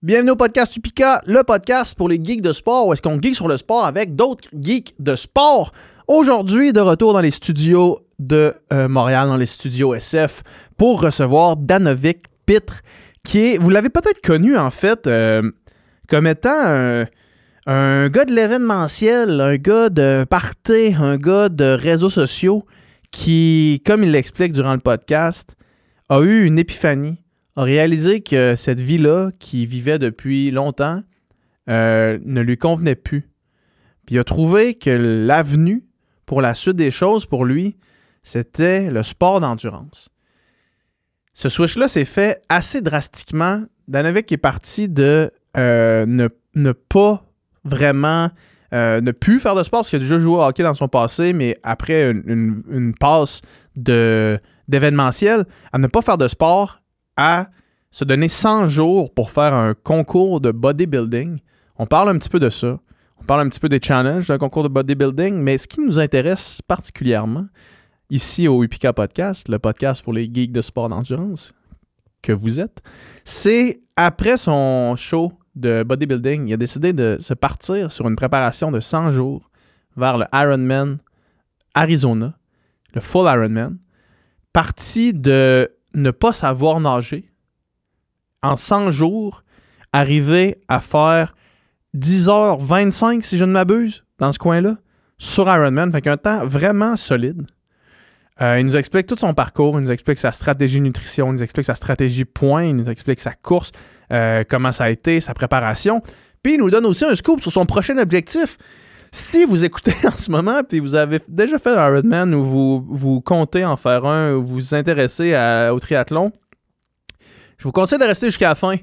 Bienvenue au podcast Upica, le podcast pour les geeks de sport, où est-ce qu'on geek sur le sport avec d'autres geeks de sport. Aujourd'hui, de retour dans les studios de euh, Montréal, dans les studios SF, pour recevoir Danovic Pitre, qui vous l'avez peut-être connu en fait, euh, comme étant un, un gars de l'événementiel, un gars de party, un gars de réseaux sociaux, qui, comme il l'explique durant le podcast, a eu une épiphanie a réalisé que cette vie-là, qu'il vivait depuis longtemps, euh, ne lui convenait plus. Puis il a trouvé que l'avenue pour la suite des choses pour lui, c'était le sport d'endurance. Ce switch-là s'est fait assez drastiquement. Danovic est parti de euh, ne, pas vraiment euh, ne plus faire de sport parce qu'il a déjà joué au hockey dans son passé, mais après une, une passe d'événementiel, à ne pas faire de sport à se donner 100 jours pour faire un concours de bodybuilding. On parle un petit peu de ça. On parle un petit peu des challenges d'un concours de bodybuilding, mais ce qui nous intéresse particulièrement ici au Upika Podcast, le podcast pour les geeks de sport d'endurance que vous êtes, c'est après son show de bodybuilding, il a décidé de se partir sur une préparation de 100 jours vers le Ironman Arizona, le full Ironman, parti de ne pas savoir nager en 100 jours, arriver à faire 10h25, si je ne m'abuse, dans ce coin-là, sur Ironman. Fait qu'un temps vraiment solide. Euh, il nous explique tout son parcours, il nous explique sa stratégie nutrition, il nous explique sa stratégie point, il nous explique sa course, euh, comment ça a été, sa préparation. Puis il nous donne aussi un scoop sur son prochain objectif. Si vous écoutez en ce moment, puis vous avez déjà fait un Ironman ou vous, vous comptez en faire un, ou vous intéressez au triathlon, je vous conseille de rester jusqu'à la fin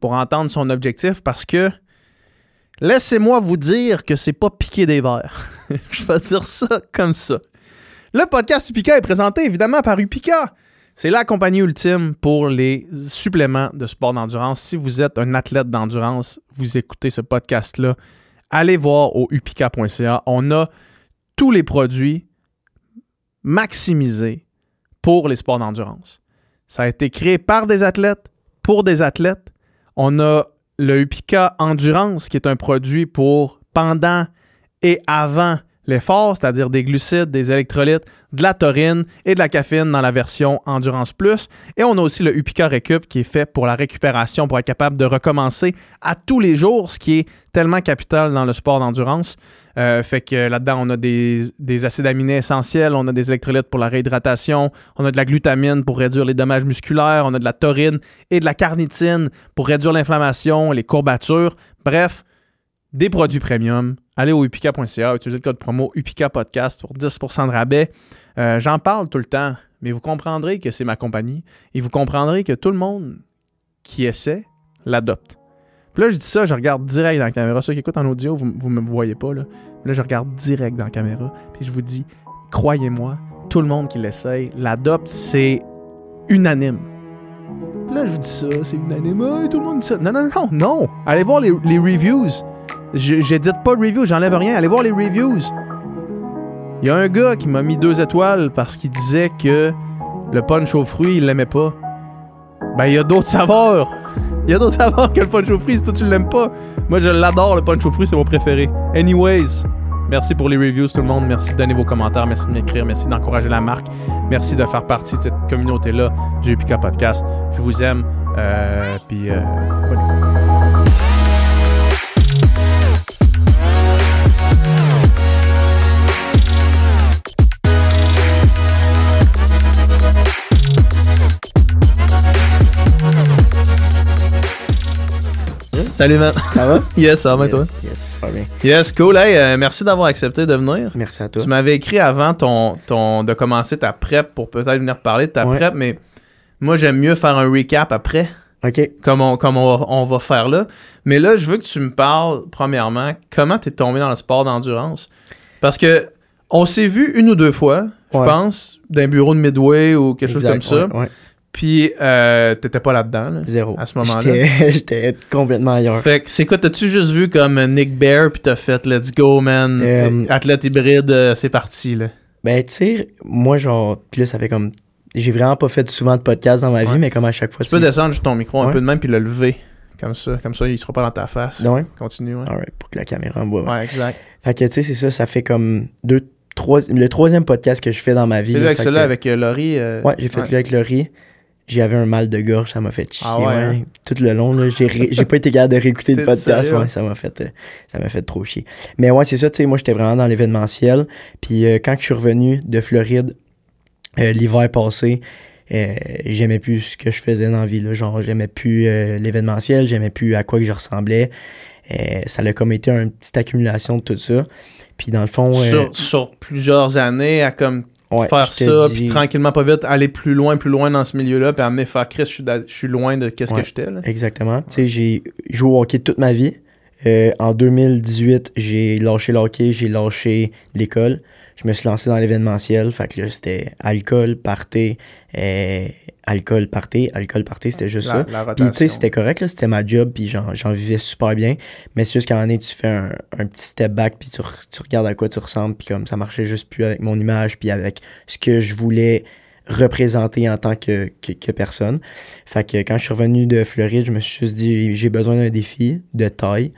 pour entendre son objectif parce que laissez-moi vous dire que c'est pas piquer des verres. je vais dire ça comme ça. Le podcast Upica est présenté évidemment par Upica. C'est la compagnie ultime pour les suppléments de sport d'endurance. Si vous êtes un athlète d'endurance, vous écoutez ce podcast-là, allez voir au upica.ca. On a tous les produits maximisés pour les sports d'endurance. Ça a été créé par des athlètes, pour des athlètes. On a le Upica Endurance, qui est un produit pour pendant et avant l'effort, c'est-à-dire des glucides, des électrolytes, de la taurine et de la caféine dans la version Endurance Plus. Et on a aussi le Upica Recup qui est fait pour la récupération, pour être capable de recommencer à tous les jours, ce qui est tellement capital dans le sport d'endurance. Euh, fait que là-dedans, on a des, acides aminés essentiels, on a des électrolytes pour la réhydratation, on a de la glutamine pour réduire les dommages musculaires, on a de la taurine et de la carnitine pour réduire l'inflammation, les courbatures. Bref, des produits premium. Allez au upica.ca, utilisez le code promo UPICA Podcast pour 10% de rabais. Euh, j'en parle tout le temps, mais vous comprendrez que c'est ma compagnie et vous comprendrez que tout le monde qui essaie l'adopte. Puis là, je dis ça, je regarde direct dans la caméra. Ceux qui écoutent en audio, vous ne me voyez pas. Là. là, je regarde direct dans la caméra. Puis je vous dis, croyez-moi, tout le monde qui l'essaye l'adopte, c'est unanime. là, je vous dis ça, c'est unanime. tout le monde dit ça. Non, non, non, non. Allez voir les reviews. J'édite pas de reviews, j'enlève rien. Allez voir les reviews. Il y a un gars qui m'a mis deux étoiles parce qu'il disait que le punch aux fruits, il l'aimait pas. Ben, il y a d'autres saveurs. Il y a d'autres saveurs que le punch aux fruits si toi tu l'aimes pas. Moi, je l'adore, le punch aux fruits, c'est mon préféré. Anyways, merci pour les reviews, tout le monde. Merci de donner vos commentaires. Merci de m'écrire. Merci d'encourager la marque. Merci de faire partie de cette communauté-là du Epica Podcast. Je vous aime. Euh, puis, euh, Salut, man. Ça va? yes, ça va, yes, toi? Yes, pas bien. Yes, cool. Hey, euh, merci d'avoir accepté de venir. Merci à toi. Tu m'avais écrit avant ton, ton, de commencer ta prep pour peut-être venir parler de ta prep, mais moi, j'aime mieux faire un recap après. OK. Comme, on, comme on, va faire là. Mais là, je veux que tu me parles, premièrement, comment tu es tombé dans le sport d'endurance? Parce que on s'est vu une ou deux fois, je pense, d'un bureau de Midway ou quelque chose comme ça. Ouais, puis, euh, t'étais pas là-dedans, Zéro. À ce moment-là. J'étais complètement ailleurs. Fait que c'est quoi, t'as-tu juste vu comme Nick Bear, puis t'as fait Let's go, man, euh, athlète hybride, euh, c'est parti, là? Ben, tu sais, moi, genre, puis là, ça fait comme. J'ai vraiment pas fait souvent de podcast dans ma vie, mais comme à chaque fois. Tu peux descendre juste ton micro un peu de même, puis le lever. Comme ça. Comme ça, il sera pas dans ta face. Ouais. Continue, ouais. Alright, pour que la caméra me voit. Ouais, exact. Fait que, tu sais, c'est ça, ça fait comme deux, trois, le troisième podcast que je fais dans ma vie. Là, avec celui-là, avec euh, Laurie. euh, Ouais, j'ai fait lui avec Laurie. J'avais un mal de gorge, ça m'a fait chier. Ah ouais, ouais. hein? Tout le long, là, j'ai, ré- j'ai pas été capable de réécouter le podcast. ouais, ça m'a fait, euh, ça m'a fait trop chier. Mais ouais, c'est ça, tu sais, moi, j'étais vraiment dans l'événementiel. Puis euh, quand je suis revenu de Floride euh, l'hiver passé, j'aimais plus ce que je faisais dans la vie. Là. Genre, j'aimais plus l'événementiel, j'aimais plus à quoi que je ressemblais. Ça a comme été une petite accumulation de tout ça. Puis dans le fond, euh, sur plusieurs années à comme ouais, faire ça, puis tranquillement, pas vite, aller plus loin, plus loin dans ce milieu-là, puis amener faire Chris, je suis, da- je suis loin de qu'est-ce Ouais. que j'étais. Exactement. Tu sais, j'ai joué au hockey toute ma vie. Euh, en 2018, j'ai lâché le hockey, j'ai lâché l'école. Je me suis lancé dans l'événementiel. Fait que là, c'était alcool, party, euh, alcool, party, alcool, party, c'était juste ça. La, Puis tu sais, c'était correct, c'était ma job, puis j'en, vivais super bien. Mais c'est juste qu'à un moment donné, tu fais un, un petit step back, puis tu, tu regardes à quoi tu ressembles, puis comme ça marchait juste plus avec mon image, puis avec ce que je voulais représenter en tant que, que, que personne. Fait que quand je suis revenu de Floride, je me suis juste dit, j'ai besoin d'un défi de taille.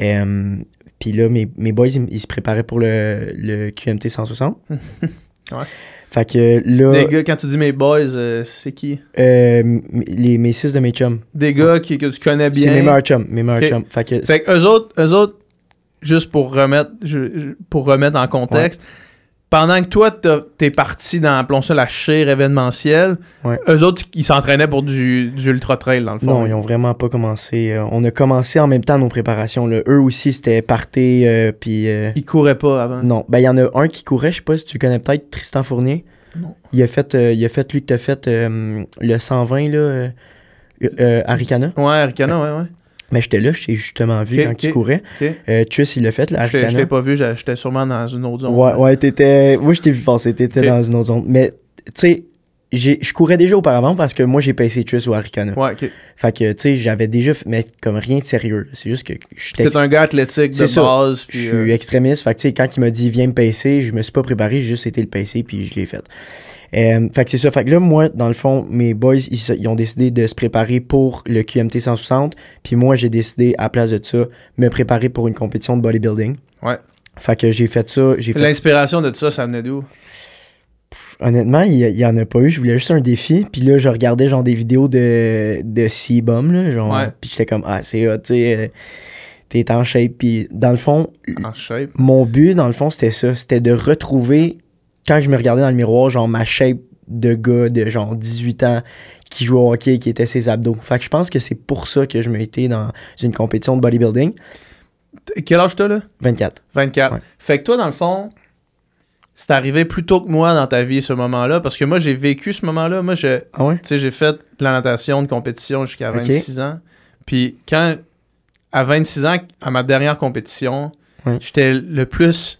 Euh, puis là, mes, mes boys, ils, ils se préparaient pour le, le QMT 160. Ouais. Fait que là, Des gars, quand tu dis mes boys, euh, c'est qui? Euh, les, mes six de mes chums, Des gars qui, que tu connais bien. c'est mes meilleurs chums. Mes meilleurs chums. Fait que Fait que eux autres, eux autres, juste pour remettre, je- pour remettre en contexte, pendant que toi, t'es parti dans, appelons ça, la chire événementielle, Ouais. eux autres, ils s'entraînaient pour du, du ultra-trail, dans le fond. Non, ils ont vraiment pas commencé. euh, on a commencé en même temps nos préparations. Là. Eux aussi, c'était parté. euh, puis euh, Ils couraient pas avant. non, ben il y en a un qui courait. Je sais pas si tu connais peut-être Tristan Fournier. Non. Il a fait, euh, il a fait lui que t'as fait euh, le 120 là, euh, euh, à Ricana. Ouais, Arcana, ouais, ouais. Mais j'étais là, je t'ai justement vu quand ok. tu courais. Ok. Euh, Tris, il l'a fait, là, Je je t'ai pas vu, j'ai- j'étais sûrement dans une autre zone. Ouais, ouais, t'étais. Moi, je t'ai vu passer, t'étais dans une autre zone. Mais, tu sais, j'ai- je courais déjà auparavant parce que moi, j'ai passé Tris au Aricana. Ouais, ok. Fait que, tu sais, j'avais déjà. fait- Mais comme rien de sérieux. C'est juste que j'étais. T'es un gars athlétique de base. Je suis euh, extrémiste. Fait que, tu sais, quand il m'a dit viens me pacer, je me suis pas préparé, j'ai juste été le pacer, puis je l'ai fait. Euh, fait que c'est ça. Fait que là, moi, dans le fond, mes boys, ils, ils ont décidé de se préparer pour le QMT 160. Puis moi, j'ai décidé, à la place de ça, me préparer pour une compétition de bodybuilding. Ouais. Fait que j'ai fait ça. J'ai fait L'inspiration de tout ça, ça venait d'où? Honnêtement, il y, y en a pas eu. Je voulais juste un défi. Puis là, je regardais genre des vidéos de, de C-Bum, là. Genre, Ouais. Puis j'étais comme, ah, c'est hot, tu sais. euh, T'es en shape. Puis dans le fond, En shape. mon but, dans le fond, c'était ça. C'était de retrouver, quand je me regardais dans le miroir, genre ma shape de gars de genre 18 ans qui jouait au hockey, qui était ses abdos. Fait que je pense que c'est pour ça que je me été dans une compétition de bodybuilding. Quel âge t'as, là? 24. 24. Ouais. Fait que toi, dans le fond, c'est arrivé plus tôt que moi dans ta vie, ce moment-là, parce que moi, j'ai vécu ce moment-là. Moi, je, Ah ouais? j'ai fait de la natation de compétition jusqu'à Ok. 26 ans. Puis quand, à 26 ans, à ma dernière compétition, Ouais. j'étais le plus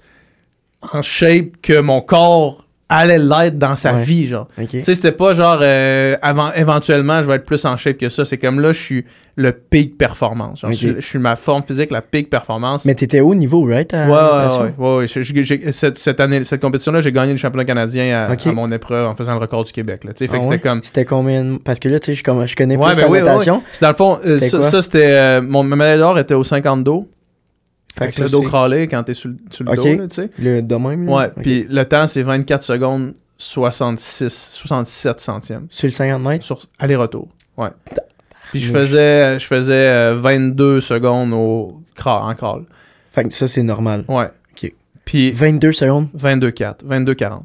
en shape que mon corps allait l'être dans sa Ouais. vie, genre. Tu sais, c'était pas genre, euh, avant, éventuellement, je vais être plus en shape que ça. C'est comme là, je suis le peak performance. Genre, je, suis- je suis ma forme physique, la peak performance. Mais t'étais haut niveau, right? à Ouais, ouais, ouais, cette, cette année, cette compétition-là, j'ai gagné le championnat canadien à, mon épreuve en faisant le record du Québec. Là, Ah c'était comme. C'était combien? Parce que là, tu sais, je, connais plus ben la oui, ouais, natation. Dans le fond, euh, C'était ça, c'était. euh, mon ma médaille d'or était au 50 dos. Fait Fait que que le dos crawlé quand t'es sur, le- sur le dos, tu sais. le de même. là? Ouais, Ok. puis le temps, c'est 24 secondes 66, 67 centièmes. Sur le 50 mètres? Sur aller-retour. Ouais. Puis je faisais, je faisais euh, 22 secondes au crawl, en crawl. Fait que ça, c'est normal. Ouais. Ok. Puis 22 secondes? 22-4, 22-40.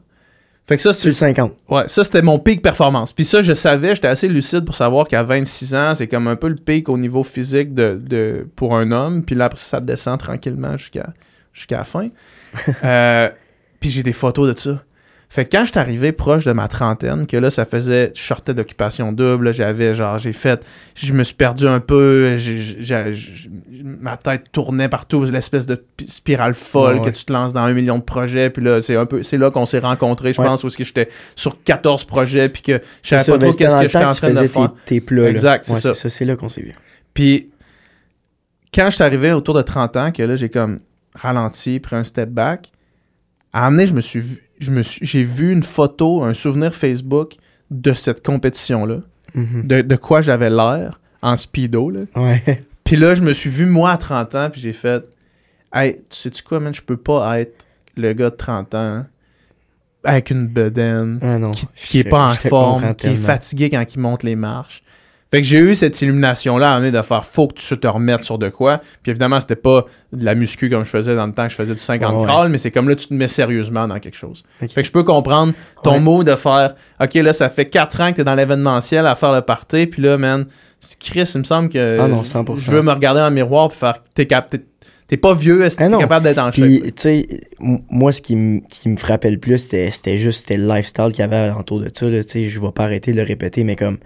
Fait que ça, c'est 50. Ouais, ça c'était mon pic performance. Puis ça, je savais, j'étais assez lucide pour savoir qu'à 26 ans, c'est comme un peu le pic au niveau physique de, de- pour un homme. Puis là, après ça, ça descend tranquillement jusqu'à jusqu'à la fin. Euh, puis j'ai des photos de ça. Fait que quand je suis arrivé proche de ma trentaine, que là, ça faisait, je sortais d'occupation double, j'avais genre, j'ai fait, je me suis perdu un peu, j'ai- ma tête tournait partout, l'espèce de pi- spirale folle Ouais, ouais. que tu te lances dans un million de projets, puis là, c'est un peu, c'est là qu'on s'est rencontrés, je Ouais. pense, où est-ce que j'étais sur 14 projets, puis que je savais pas ben, trop qu'est-ce que j'étais en train de faire. Tes, tes plats. Exact, c'est ça. C'est ça, c'est là qu'on s'est vu. Puis, quand je suis arrivé autour de 30 ans, que là, j'ai comme ralenti, pris un step back, à un moment donné, je me suis vu, je me suis, j'ai vu une photo, un souvenir Facebook de cette compétition-là, Mhm. de, de quoi j'avais l'air en speedo, là. Ouais. Puis là, je me suis vu, moi, à 30 ans, puis j'ai fait Hey, tu sais-tu quoi, man, je peux pas être le gars de 30 ans avec une bedaine, Ah non. qui, qui est Je- pas en je forme, qui est fatigué quand il monte les marches. Fait que j'ai eu cette illumination-là à amener de faire faut que tu te remettes sur de quoi. Puis évidemment, c'était pas de la muscu comme je faisais dans le temps que je faisais du 50 Ouais, ouais. crawl, mais c'est comme là, tu te mets sérieusement dans quelque chose. Fait que je peux comprendre ton Ouais. mot de faire OK, là, ça fait 4 ans que t'es dans l'événementiel à faire le party, puis là, man, Chris, il me semble que Ah non, 100%. je veux me regarder dans le miroir puis faire t'es cap- t'es- pas vieux, est-ce que Ah t'es capable d'être en Puis, shape? tu sais, moi, ce qui, me- qui me frappait le plus, c'était c'était juste le lifestyle qu'il y avait autour de ça. Tu sais, je vais pas arrêter de le répéter, mais comme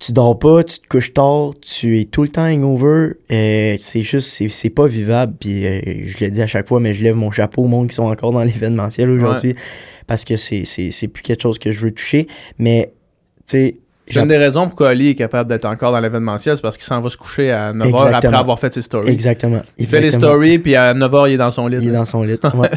tu dors pas, tu te couches tard, tu es tout le temps hangover, euh, c'est juste, c'est- c'est pas vivable. Puis, euh, je le dis à chaque fois, mais je lève mon chapeau au monde qui sont encore dans l'événementiel aujourd'hui parce que c'est c'est- c'est plus quelque chose que je veux toucher. Mais, tu sais, C'est une des raisons pourquoi Ali est capable d'être encore dans l'événementiel, c'est parce qu'il s'en va se coucher à 9h après avoir fait ses stories. exactement. Il fait les stories, puis à 9h, il est dans son lit. Il est dans son lit. ouais.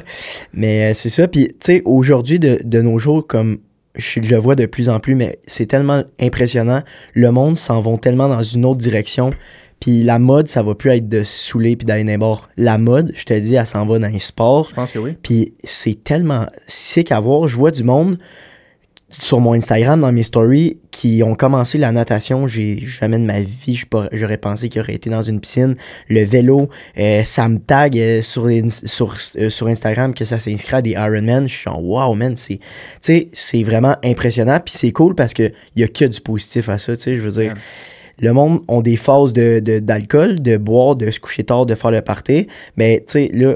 mais euh, c'est ça. Puis, tu sais, aujourd'hui, de, de nos jours, comme je le vois de plus en plus, mais c'est tellement impressionnant. Le monde s'en va tellement dans une autre direction. Puis la mode, ça va plus être de saouler puis d'aller n'importe. La mode, je te dis, elle s'en va dans les sports. Je pense que oui. Puis c'est tellement sick à voir. Je vois du monde sur mon Instagram, dans mes stories, qui ont commencé la natation. J'ai jamais de ma vie, j'aurais pensé qu'ils auraient été dans une piscine. Le vélo, euh, ça me tag euh, sur, les- sur, euh, sur Instagram que ça s'inscrit à des Ironman. Je suis en wow, man. C'est, tu sais, c'est vraiment impressionnant. Puis c'est cool parce qu'il y a que du positif à ça. Tu sais, je veux dire. Ouais. Le monde ont des phases de, de- d'alcool, de boire, de se coucher tard, de faire le party. Mais tu sais, là,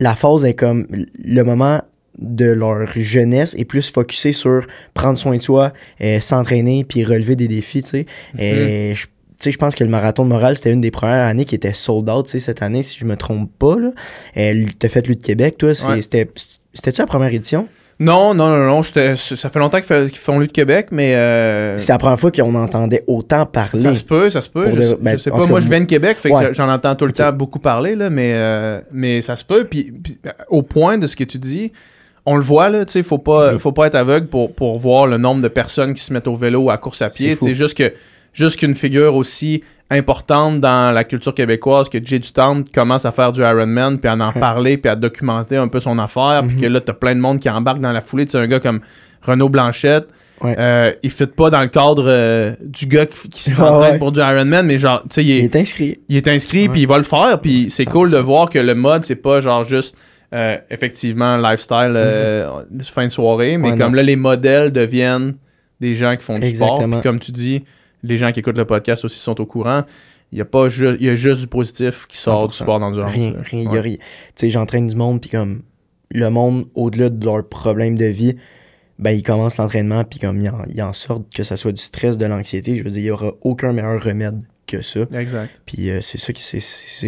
la phase est comme le moment de leur jeunesse est plus focusé sur prendre soin de soi, euh, s'entraîner puis relever des défis, tu sais. Et je- tu sais, je pense que le marathon de Montréal, c'était une des premières années qui était sold out, tu sais, cette année, si je me trompe pas. Euh, T'as fait lui de Québec, toi, c'est- Ouais. C'était-tu la première édition? Non, non, non, non. Ça fait longtemps qu'ils font lui de Québec, mais. euh, C'était la première fois qu'on entendait autant parler. Ça se peut, ça se peut. Je, sais- ben, je sais en pas. Moi, je viens de Québec, fait que j'en entends tout le temps beaucoup parler, là, mais, euh, mais ça se peut. Puis, puis, euh, au point de ce que tu dis, on le voit, là, tu sais, faut pas, Oui. faut pas être aveugle pour, pour voir le nombre de personnes qui se mettent au vélo ou à course à pied. C'est juste que juste qu'une figure aussi importante dans la culture québécoise que Jay du Temple commence à faire du Ironman, puis à en parler, puis à documenter un peu son affaire, puis Mhm. que là, t'as plein de monde qui embarque dans la foulée. Tu sais, un gars comme Renaud Blanchette, Ouais. euh, il fit pas dans le cadre euh, du gars qui, qui Ah s'entraîne ouais. pour du Ironman, mais genre, tu sais, il, Il est- inscrit. il est inscrit, puis il va le faire, puis c'est 100%. cool de voir que le mode, c'est pas genre juste, euh, effectivement, lifestyle, euh, fin de soirée, mais Mhm. Ouais, comme non. là, les modèles deviennent des gens qui font du sport, puis comme tu dis, les gens qui écoutent le podcast aussi sont au courant. Il y a pas il y a juste du positif qui sort du 100%. sport d'endurance. Rien, rien, y a rien. Tu sais, j'entraîne du monde, puis comme le monde, au-delà de leurs problèmes de vie, ben, ils commencent l'entraînement, puis comme ils en, ils en sortent, que ça soit du stress, de l'anxiété, je veux dire, il n'y aura aucun meilleur remède que ça. Exact. Puis euh, c'est ça, qui-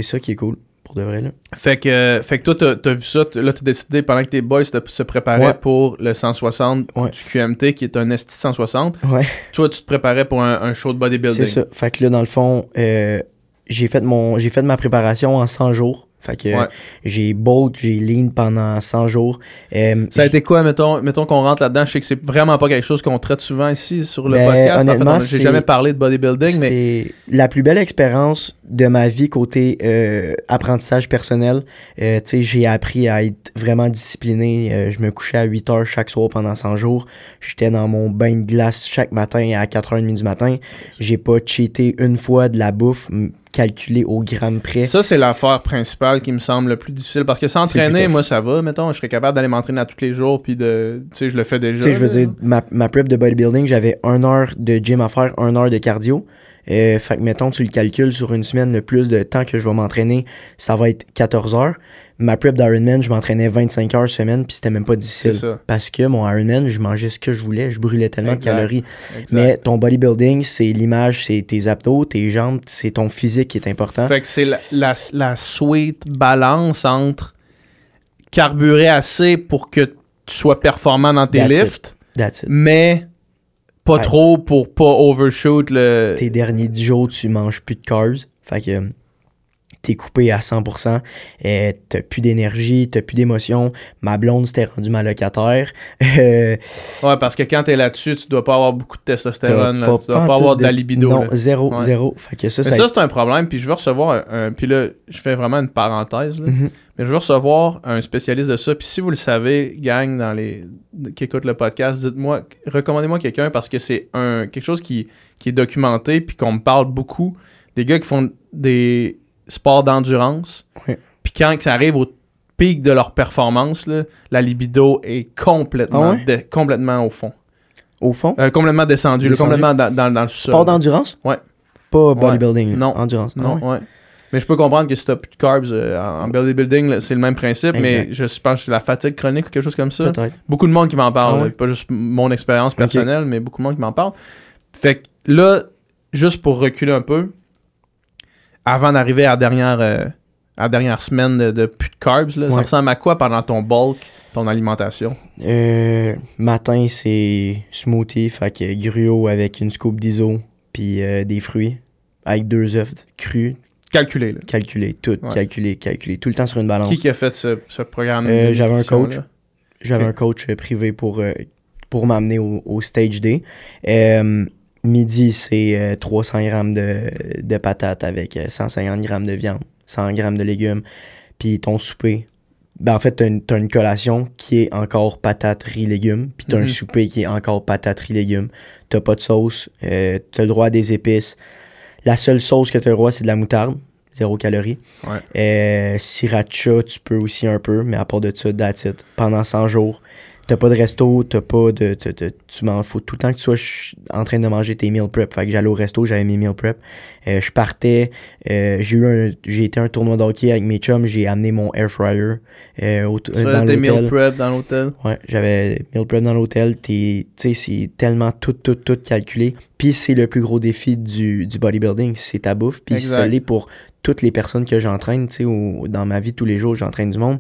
ça qui est cool, pour de vrai, là. Fait que, fait que toi, t'as, t'as vu ça, là, t'as décidé pendant que tes boys te- se préparaient Ouais. pour le 160 Ouais. du QMT, qui est un ST 160. Ouais. Toi, tu te préparais pour un, un show de bodybuilding. C'est ça. Fait que là, dans le fond, euh, j'ai fait mon j'ai fait ma préparation en 100 jours. Fait que Ouais. j'ai bolt, j'ai lean pendant 100 jours. Euh, Ça a été quoi, mettons, mettons qu'on rentre là-dedans? Je sais que c'est vraiment pas quelque chose qu'on traite souvent ici sur le Ben, podcast. En fait, honnêtement, j'ai jamais parlé de bodybuilding, mais C'est la plus belle expérience de ma vie côté euh, apprentissage personnel. Euh, tu sais, j'ai appris à être vraiment discipliné. Euh, je me couchais à 8 heures chaque soir pendant 100 jours. J'étais dans mon bain de glace chaque matin à 4h30 du matin. J'ai pas cheaté une fois de la bouffe calculée au gramme près. ça, c'est l'affaire principale qui me semble le plus difficile. Parce que s'entraîner, moi, ça va, mettons. Je serais capable d'aller m'entraîner à tous les jours, puis de. Tu sais, je le fais déjà. Tu sais, je veux dire, ma, ma prep de bodybuilding, j'avais 1 heure de gym à faire, 1 heure de cardio. Euh, fait que, mettons, tu le calcules sur une semaine, le plus de temps que je vais m'entraîner, ça va être 14 heures. Ma prep d'Ironman, je m'entraînais 25 heures semaine, puis c'était même pas difficile. C'est ça. Parce que mon Ironman, je mangeais ce que je voulais, je brûlais tellement Exact. de calories. Exact. Mais ton bodybuilding, c'est l'image, c'est tes abdos, tes jambes, c'est ton physique qui est important. Fait que c'est la, la, la sweet balance entre carburer assez pour que tu sois performant dans tes That's it. lifts, That's it. mais pas Ouais. trop pour pas overshoot le. tes derniers 10 jours, tu manges plus de carbs. Fait que, t'es coupé à 100%, euh, t'as plus d'énergie, t'as plus d'émotion. Ma blonde s'était rendue ma locataire. Euh, Ouais, parce que quand t'es là-dessus, tu dois pas avoir beaucoup de testostérone. là. Tu dois pas avoir de la libido. Non, là. zéro, Ouais. zéro. Fait que ça, Mais ça, ça, c'est un problème. Puis je veux recevoir un, un- Puis là, je fais vraiment une parenthèse. là. Mhm. Mais je veux recevoir un spécialiste de ça. Puis si vous le savez, gang, dans les qui écoutent le podcast, dites-moi, recommandez-moi quelqu'un parce que c'est un quelque chose qui, qui est documenté puis qu'on me parle beaucoup. Des gars qui font des sports d'endurance. Puis quand ça arrive au pic de leur performance, là, la libido est complètement, Ah ouais? de- complètement au fond. au fond, Euh, complètement descendu, complètement dans, dans, dans le sous-sol. sport d'endurance? Ouais. Pas bodybuilding. Non. endurance. Ah Non, ouais? ouais. Mais je peux comprendre que si t'as plus de carbs euh, en bodybuilding, c'est le même principe, mais je pense que c'est la fatigue chronique ou quelque chose comme ça. Beaucoup de monde qui m'en parle, Ah là, pas juste mon expérience personnelle, mais beaucoup de monde qui m'en parle. Fait que là, juste pour reculer un peu, avant d'arriver à la dernière, euh, à la dernière semaine de, de plus de carbs, là, ça ressemble à quoi pendant ton bulk, ton alimentation? Euh, matin, c'est smoothie, fait que gruau avec une scoop d'iso, puis euh, des fruits, avec deux œufs crus, Calculé, là. calculés, tout, Ouais. calculé, calculé, tout le temps sur une balance. Qui qui a fait ce, ce programme? J'avais un coach. J'avais un coach privé pour, pour m'amener au, au stage day. Euh, midi, c'est euh, 300 grammes de, de patates avec euh, 150 grammes de viande, 100 grammes de légumes. Puis ton souper, ben en fait, t'as une, une collation qui est encore patates, riz, légumes. Puis t'as Mhm. un souper qui est encore patates, riz, légumes. T'as pas de sauce, euh, t'as le droit à des épices. La seule sauce que t'as le droit, c'est de la moutarde, zéro calorie. Ouais. Euh, sriracha, tu peux aussi un peu, mais à part de ça, that's it. Pendant 100 jours, t'as pas de resto, t'as pas de. tu m'en faut tout le temps que tu sois en train de manger tes meal prep. Fait que j'allais au resto, j'avais mes meal prep. Euh, je partais, euh, j'ai eu un, j'ai été à un tournoi de hockey avec mes chums, j'ai amené mon air fryer euh, au- Tu euh, dans tes meal prep dans l'hôtel? Ouais, j'avais meal prep dans l'hôtel. Tu sais, c'est tellement tout, tout, tout calculé. Puis c'est le plus gros défi du, du bodybuilding, c'est ta bouffe. Puis ça l'est pour toutes les personnes que j'entraîne, tu sais, dans ma vie tous les jours, j'entraîne du monde.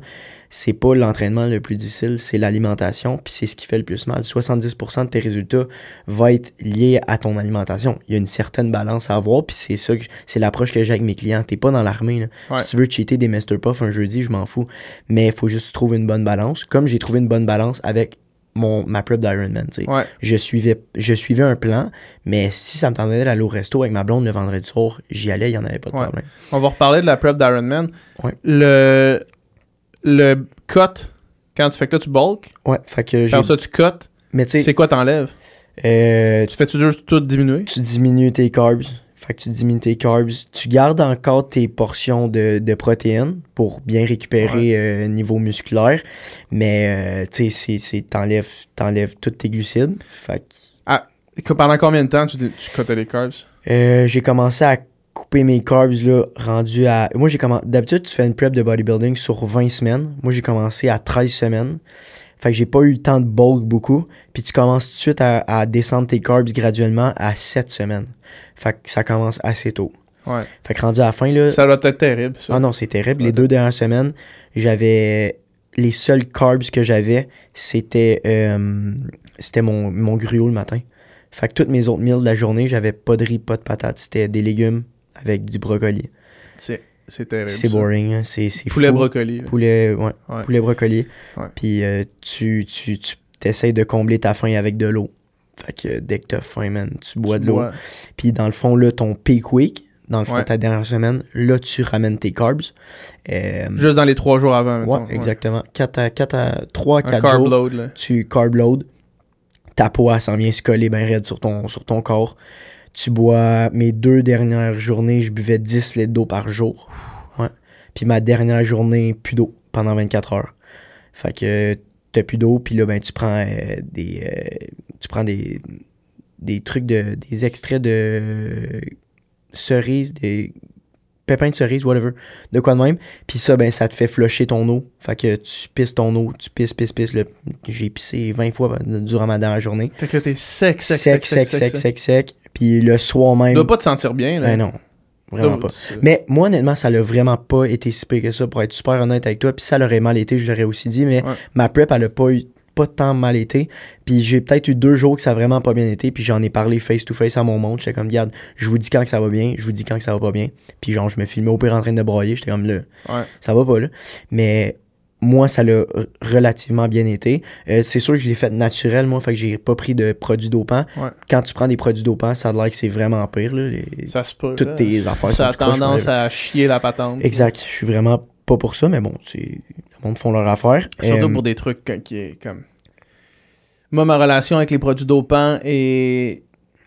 C'est pas l'entraînement le plus difficile, c'est l'alimentation. Puis c'est ce qui fait le plus mal. 70% de tes résultats va être lié à ton alimentation. Il y a une certaine balance à avoir. Puis c'est ça, que c'est l'approche que j'ai avec mes clients. T'es pas dans l'armée. Ouais. Si tu veux cheater des Master Puff un jeudi, je m'en fous. Mais il faut juste trouver une bonne balance. Comme j'ai trouvé une bonne balance avec mon, ma prep d'Ironman. tu sais. Ouais. Je, suivais, je suivais un plan, mais si ça me tentait d'aller au resto avec ma blonde le vendredi soir, j'y allais, il n'y en avait pas de Ouais. problème. On va reparler de la prep d'Iron Man. Ouais. Le, le cut, quand tu fais que là, tu bulk, Ouais, fait que j'ai. ça, tu cut, Mais tu c'est quoi t'enlèves? euh, Tu fais-tu juste tout diminuer? tu diminues tes carbs. Fait que tu diminues tes carbs. Tu gardes encore tes portions de, de protéines pour bien récupérer euh, niveau musculaire. Mais euh, tu sais, c'est- c'est- t'enlèves t'enlèves tous tes glucides. Fait que Que- Pendant combien de temps tu, tu cuttes les carbs? J'ai commencé à couper mes carbs là, rendu à. Moi, j'ai commencé. D'habitude, tu fais une prep de bodybuilding sur 20 semaines. Moi, j'ai commencé à 13 semaines. Fait que j'ai pas eu le temps de bulk beaucoup. Puis tu commences tout de suite à, à descendre tes carbs graduellement à 7 semaines. Fait que ça commence assez tôt. Ouais. Fait que rendu à la fin, là. Ça doit être terrible, ça. Ah non, c'est terrible. Les deux dernières semaines, j'avais. Les seuls carbs que j'avais, c'était euh, c'était mon, mon gruau le matin. Fait que toutes mes autres meals de la journée, j'avais pas de riz, pas de patates. C'était des légumes avec du brocoli. C'est c'est terrible. C'est boring, hein. c'est Poulet fou. brocoli. Poulet, ouais, Ouais. poulet brocoli. Ouais. Puis euh, tu, tu, tu essaies de combler ta faim avec de l'eau. Fait que dès que t'as faim, man, tu bois Tu de l'eau. Puis dans le fond, là, ton peak week, dans le fond, ta dernière semaine, là, tu ramènes tes carbs. Euh, Juste dans les trois jours avant. Ouais, exactement. 4 à, 4 à 3 à Un 4 carb jours, load, là. tu carb load. Ta peau, elle s'en vient se coller bien raide sur ton, sur ton corps. Tu bois, mes deux dernières journées, je buvais 10 litres d'eau par jour. Ouais. Puis ma dernière journée, plus d'eau pendant 24 heures. Fait que t'as plus d'eau, puis là, ben, tu prends euh, des. euh, tu prends des, des trucs de. des extraits de cerises, des pépins de cerises, whatever, de quoi de même. Puis ça, ben, ça te fait flusher ton eau. Fait que tu pisses ton eau, tu pisses, pisses, pisses. J'ai pissé 20 fois durant ma dernière journée. Fait que là, t'es sec, sec, Sec, sec, sec, sec, sec. Puis le soir même. Tu dois pas te sentir bien, là. Ben non, vraiment pas. Mais moi, honnêtement, ça l'a vraiment pas été si pire que ça, pour être super honnête avec toi. Puis ça l'aurait mal été, je l'aurais aussi dit. Mais Ouais. ma prep, elle a pas eu. pas tant mal été. Puis j'ai peut-être eu deux jours que ça a vraiment pas bien été. Puis j'en ai parlé face-to-face à mon monde. J'étais comme, regarde, je vous dis quand que ça va bien, je vous dis quand que ça va pas bien. Puis genre, je me filmais au pire en train de broyer. J'étais comme, là, Ouais. ça va pas là. Mais moi, ça l'a euh, relativement bien été. Euh, c'est sûr que je l'ai fait naturel, moi, fait que j'ai pas pris de produits dopants. Ouais. Quand tu prends des produits dopants, ça a l'air que c'est vraiment pire. Là, les- Ça se peut. Toutes là. tes affaires Ça a tendance à chier la patente. Exact. Je suis vraiment pas pour ça, mais bon, le monde font leur affaire. Surtout Euh, pour des trucs que- qui est comme. Moi, ma relation avec les produits dopants est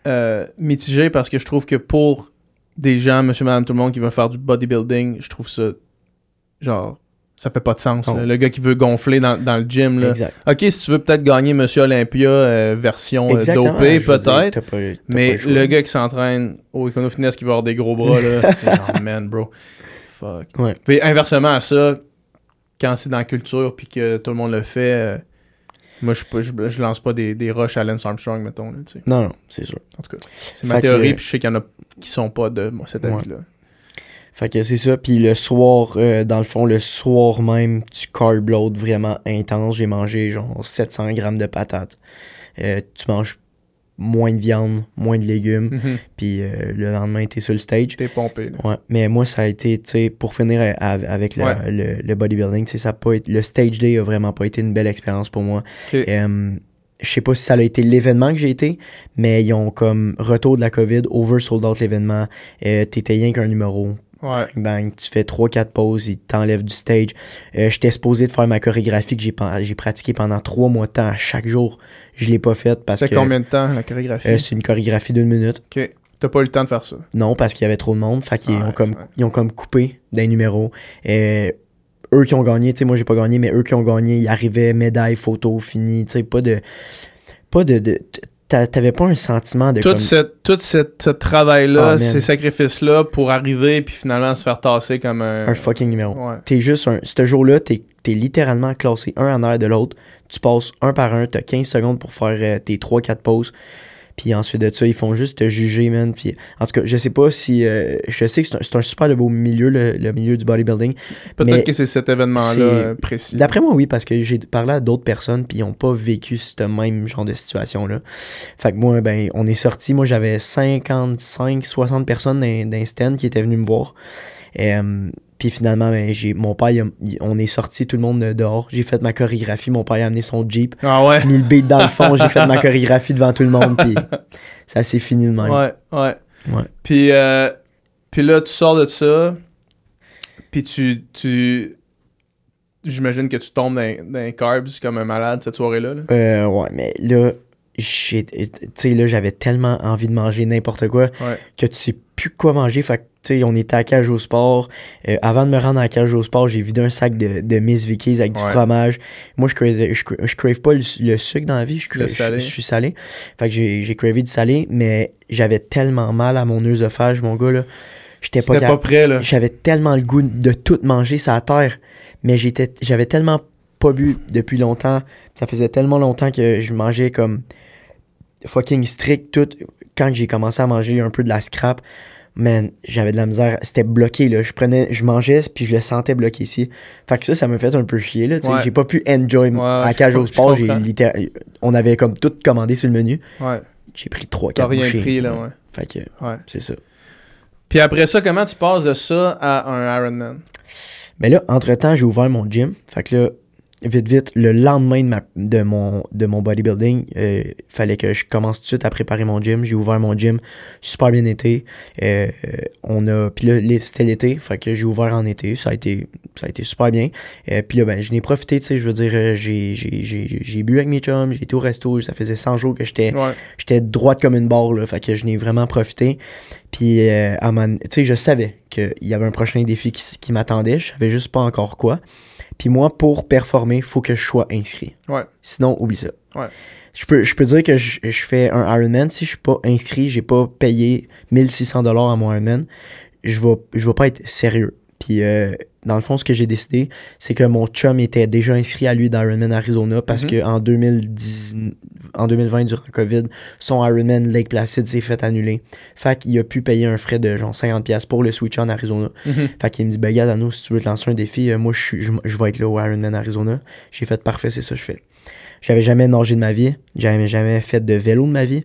euh, mitigée parce que je trouve que pour des gens, monsieur, madame, tout le monde qui veulent faire du bodybuilding, je trouve ça. Genre, ça fait pas de sens. Le gars qui veut gonfler dans, dans le gym, là. Exact. Ok, si tu veux peut-être gagner Monsieur Olympia euh, version euh, dopée, peut-être. Mais le choix. gars qui s'entraîne au Econo Fitness qui va avoir des gros bras, là, c'est genre, man, bro. Fuck. Ouais. Puis inversement à ça, quand c'est dans la culture puis que tout le monde le fait, euh, moi, je, je, je lance pas des, des rushs à Lance Armstrong, mettons. Là. Non, non, c'est sûr. en tout cas, c'est ma que- théorie, puis je sais qu'il y en a qui sont pas de moi, cet Ouais. Fait que c'est ça. Puis le soir, euh, dans le fond, le soir même, tu carb load vraiment intense. J'ai mangé genre 700 grammes de patates. Euh, tu manges moins de viande, moins de légumes. Mhm. Puis euh, le lendemain, t'es sur le stage. T'es pompé. là. Ouais, mais moi, ça a été, tu sais, pour finir à- à- avec le, Ouais. le, le bodybuilding, tu sais, ça a pas été- le stage day a vraiment pas été une belle expérience pour moi. Je sais pas si ça a été l'événement que j'ai été, mais ils ont comme retour de la COVID, over sold out l'événement. Euh, T'étais rien qu'un numéro. Ouais. Bang, tu fais 3-4 pauses, ils t'enlèvent du stage. Euh, J'étais supposé de faire ma chorégraphie que j'ai pratiquée pendant 3 mois de temps à chaque jour. Je l'ai pas faite parce C'est que combien de temps la chorégraphie? Euh, c'est une chorégraphie d'une minute. Ok. T'as pas eu le temps de faire ça? Non, parce qu'il y avait trop de monde. Fait qu'ils Ouais, ont, comme, ouais. ils ont comme coupé des numéros. Euh, eux qui ont gagné, tu sais, moi j'ai pas gagné, mais eux qui ont gagné, ils arrivaient, médaille, photo, fini, tu sais, pas de. Pas de. de T'avais pas un sentiment de. Tout, comme- cette, tout cette, ce travail-là, Ah, man. ces sacrifices-là pour arriver puis finalement se faire tasser comme un. un fucking numéro. Ouais. T'es juste un. Ce jour-là, t'es es littéralement classé un en arrière de l'autre. Tu passes un par un, t'as 15 secondes pour faire euh, tes 3-4 pauses. Puis ensuite de ça, ils font juste te juger, man. Puis en tout cas, je sais pas si. euh, je sais que c'est un, super beau milieu, le, le milieu du bodybuilding. Peut-être que c'est cet événement-là euh, précis. D'après moi, oui, parce que j'ai parlé à d'autres personnes, puis ils ont pas vécu ce même genre de situation-là. Fait que moi, ben, on est sorti. Moi, j'avais 55, 60 personnes dans, dans un stand qui étaient venues me voir. Euh, puis finalement, ben, j'ai, mon père, il a- il- on est sorti tout le monde dehors. J'ai fait ma chorégraphie. Mon père a amené son Jeep, Ah ouais? mis le beat dans le fond. j'ai fait ma chorégraphie devant tout le monde, puis ça s'est fini de même. Ouais, ouais. Ouais. Puis, euh, puis là, tu sors de ça, puis tu, tu... J'imagine que tu tombes dans, dans les carbs comme un malade cette soirée-là. là. Euh, ouais, mais là, tu sais, là, j'avais tellement envie de manger n'importe quoi. Ouais. que tu sais plus quoi manger. Fait que, tu sais, on était à cage au sport. Euh, avant de me rendre à cage au sport, j'ai vidé un sac de, de Miss Vickies avec du Ouais. fromage. Moi, je crave, je, je crave pas le, le sucre dans la vie. Je, crave- salé. je, je suis salé. Fait que j'ai, cravé du salé, mais j'avais tellement mal à mon œsophage, mon gars, là. J'étais pas prêt, là. J'avais tellement le goût de tout manger la terre, mais j'étais, j'avais tellement pas bu depuis longtemps. Ça faisait tellement longtemps que je mangeais comme fucking strict tout. Quand j'ai commencé à manger un peu de la scrap, man, j'avais de la misère. C'était bloqué, là. Je prenais, je mangeais, puis je le sentais bloqué ici. Fait que ça, ça me fait un peu chier, là. Ouais. J'ai pas pu enjoy Ouais, à cage au sport. J'ai On avait comme tout commandé sur le menu. Ouais. J'ai pris 3 T'as 4 rien bouchées. pris, là, ouais. Fait que ouais. c'est ça. Puis après ça, comment tu passes de ça à un Ironman? Mais là, entre-temps, j'ai ouvert mon gym. Fait que là, vite, vite, le lendemain de, ma- de, mon, de mon bodybuilding, il fallait que je commence tout de suite à préparer mon gym. J'ai ouvert mon gym, super bien été. Euh, on a, puis là, c'était l'été, fait que j'ai ouvert en été. Ça a été, ça a été super bien. Euh, puis là, ben, je n'ai profité, tu sais, je veux dire, euh, j'ai, j'ai, j'ai, j'ai bu avec mes chums, j'ai été au resto, ça faisait 100 jours que j'étais Ouais. j'étais droite comme une barre, là, fait que je n'ai vraiment profité. Puis, euh, tu sais, je savais qu'il y avait un prochain défi qui, m'attendait, je savais juste pas encore quoi. Puis moi, pour performer, faut que je sois inscrit. Ouais. Sinon, oublie ça. Ouais. Je peux, je peux dire que je, je fais un Ironman. Si je suis pas inscrit, j'ai pas payé 1600 dollars à mon Ironman, je vais, je vais pas être sérieux. Puis, euh, dans le fond, ce que j'ai décidé, c'est que mon chum était déjà inscrit à lui d'Ironman Arizona parce Mhm. que en 2010, en 2020, durant le COVID, son Ironman Lake Placid s'est fait annuler. Fait qu'il a pu payer un frais de genre 50$ pour le switch en Arizona. Mhm. Fait qu'il me dit, ben, regarde, si tu veux te lancer un défi, euh, moi, je, suis- je, je vais être là au Ironman Arizona. J'ai fait parfait, c'est ça que je fais. J'avais jamais nagé de ma vie. J'avais jamais fait de vélo de ma vie.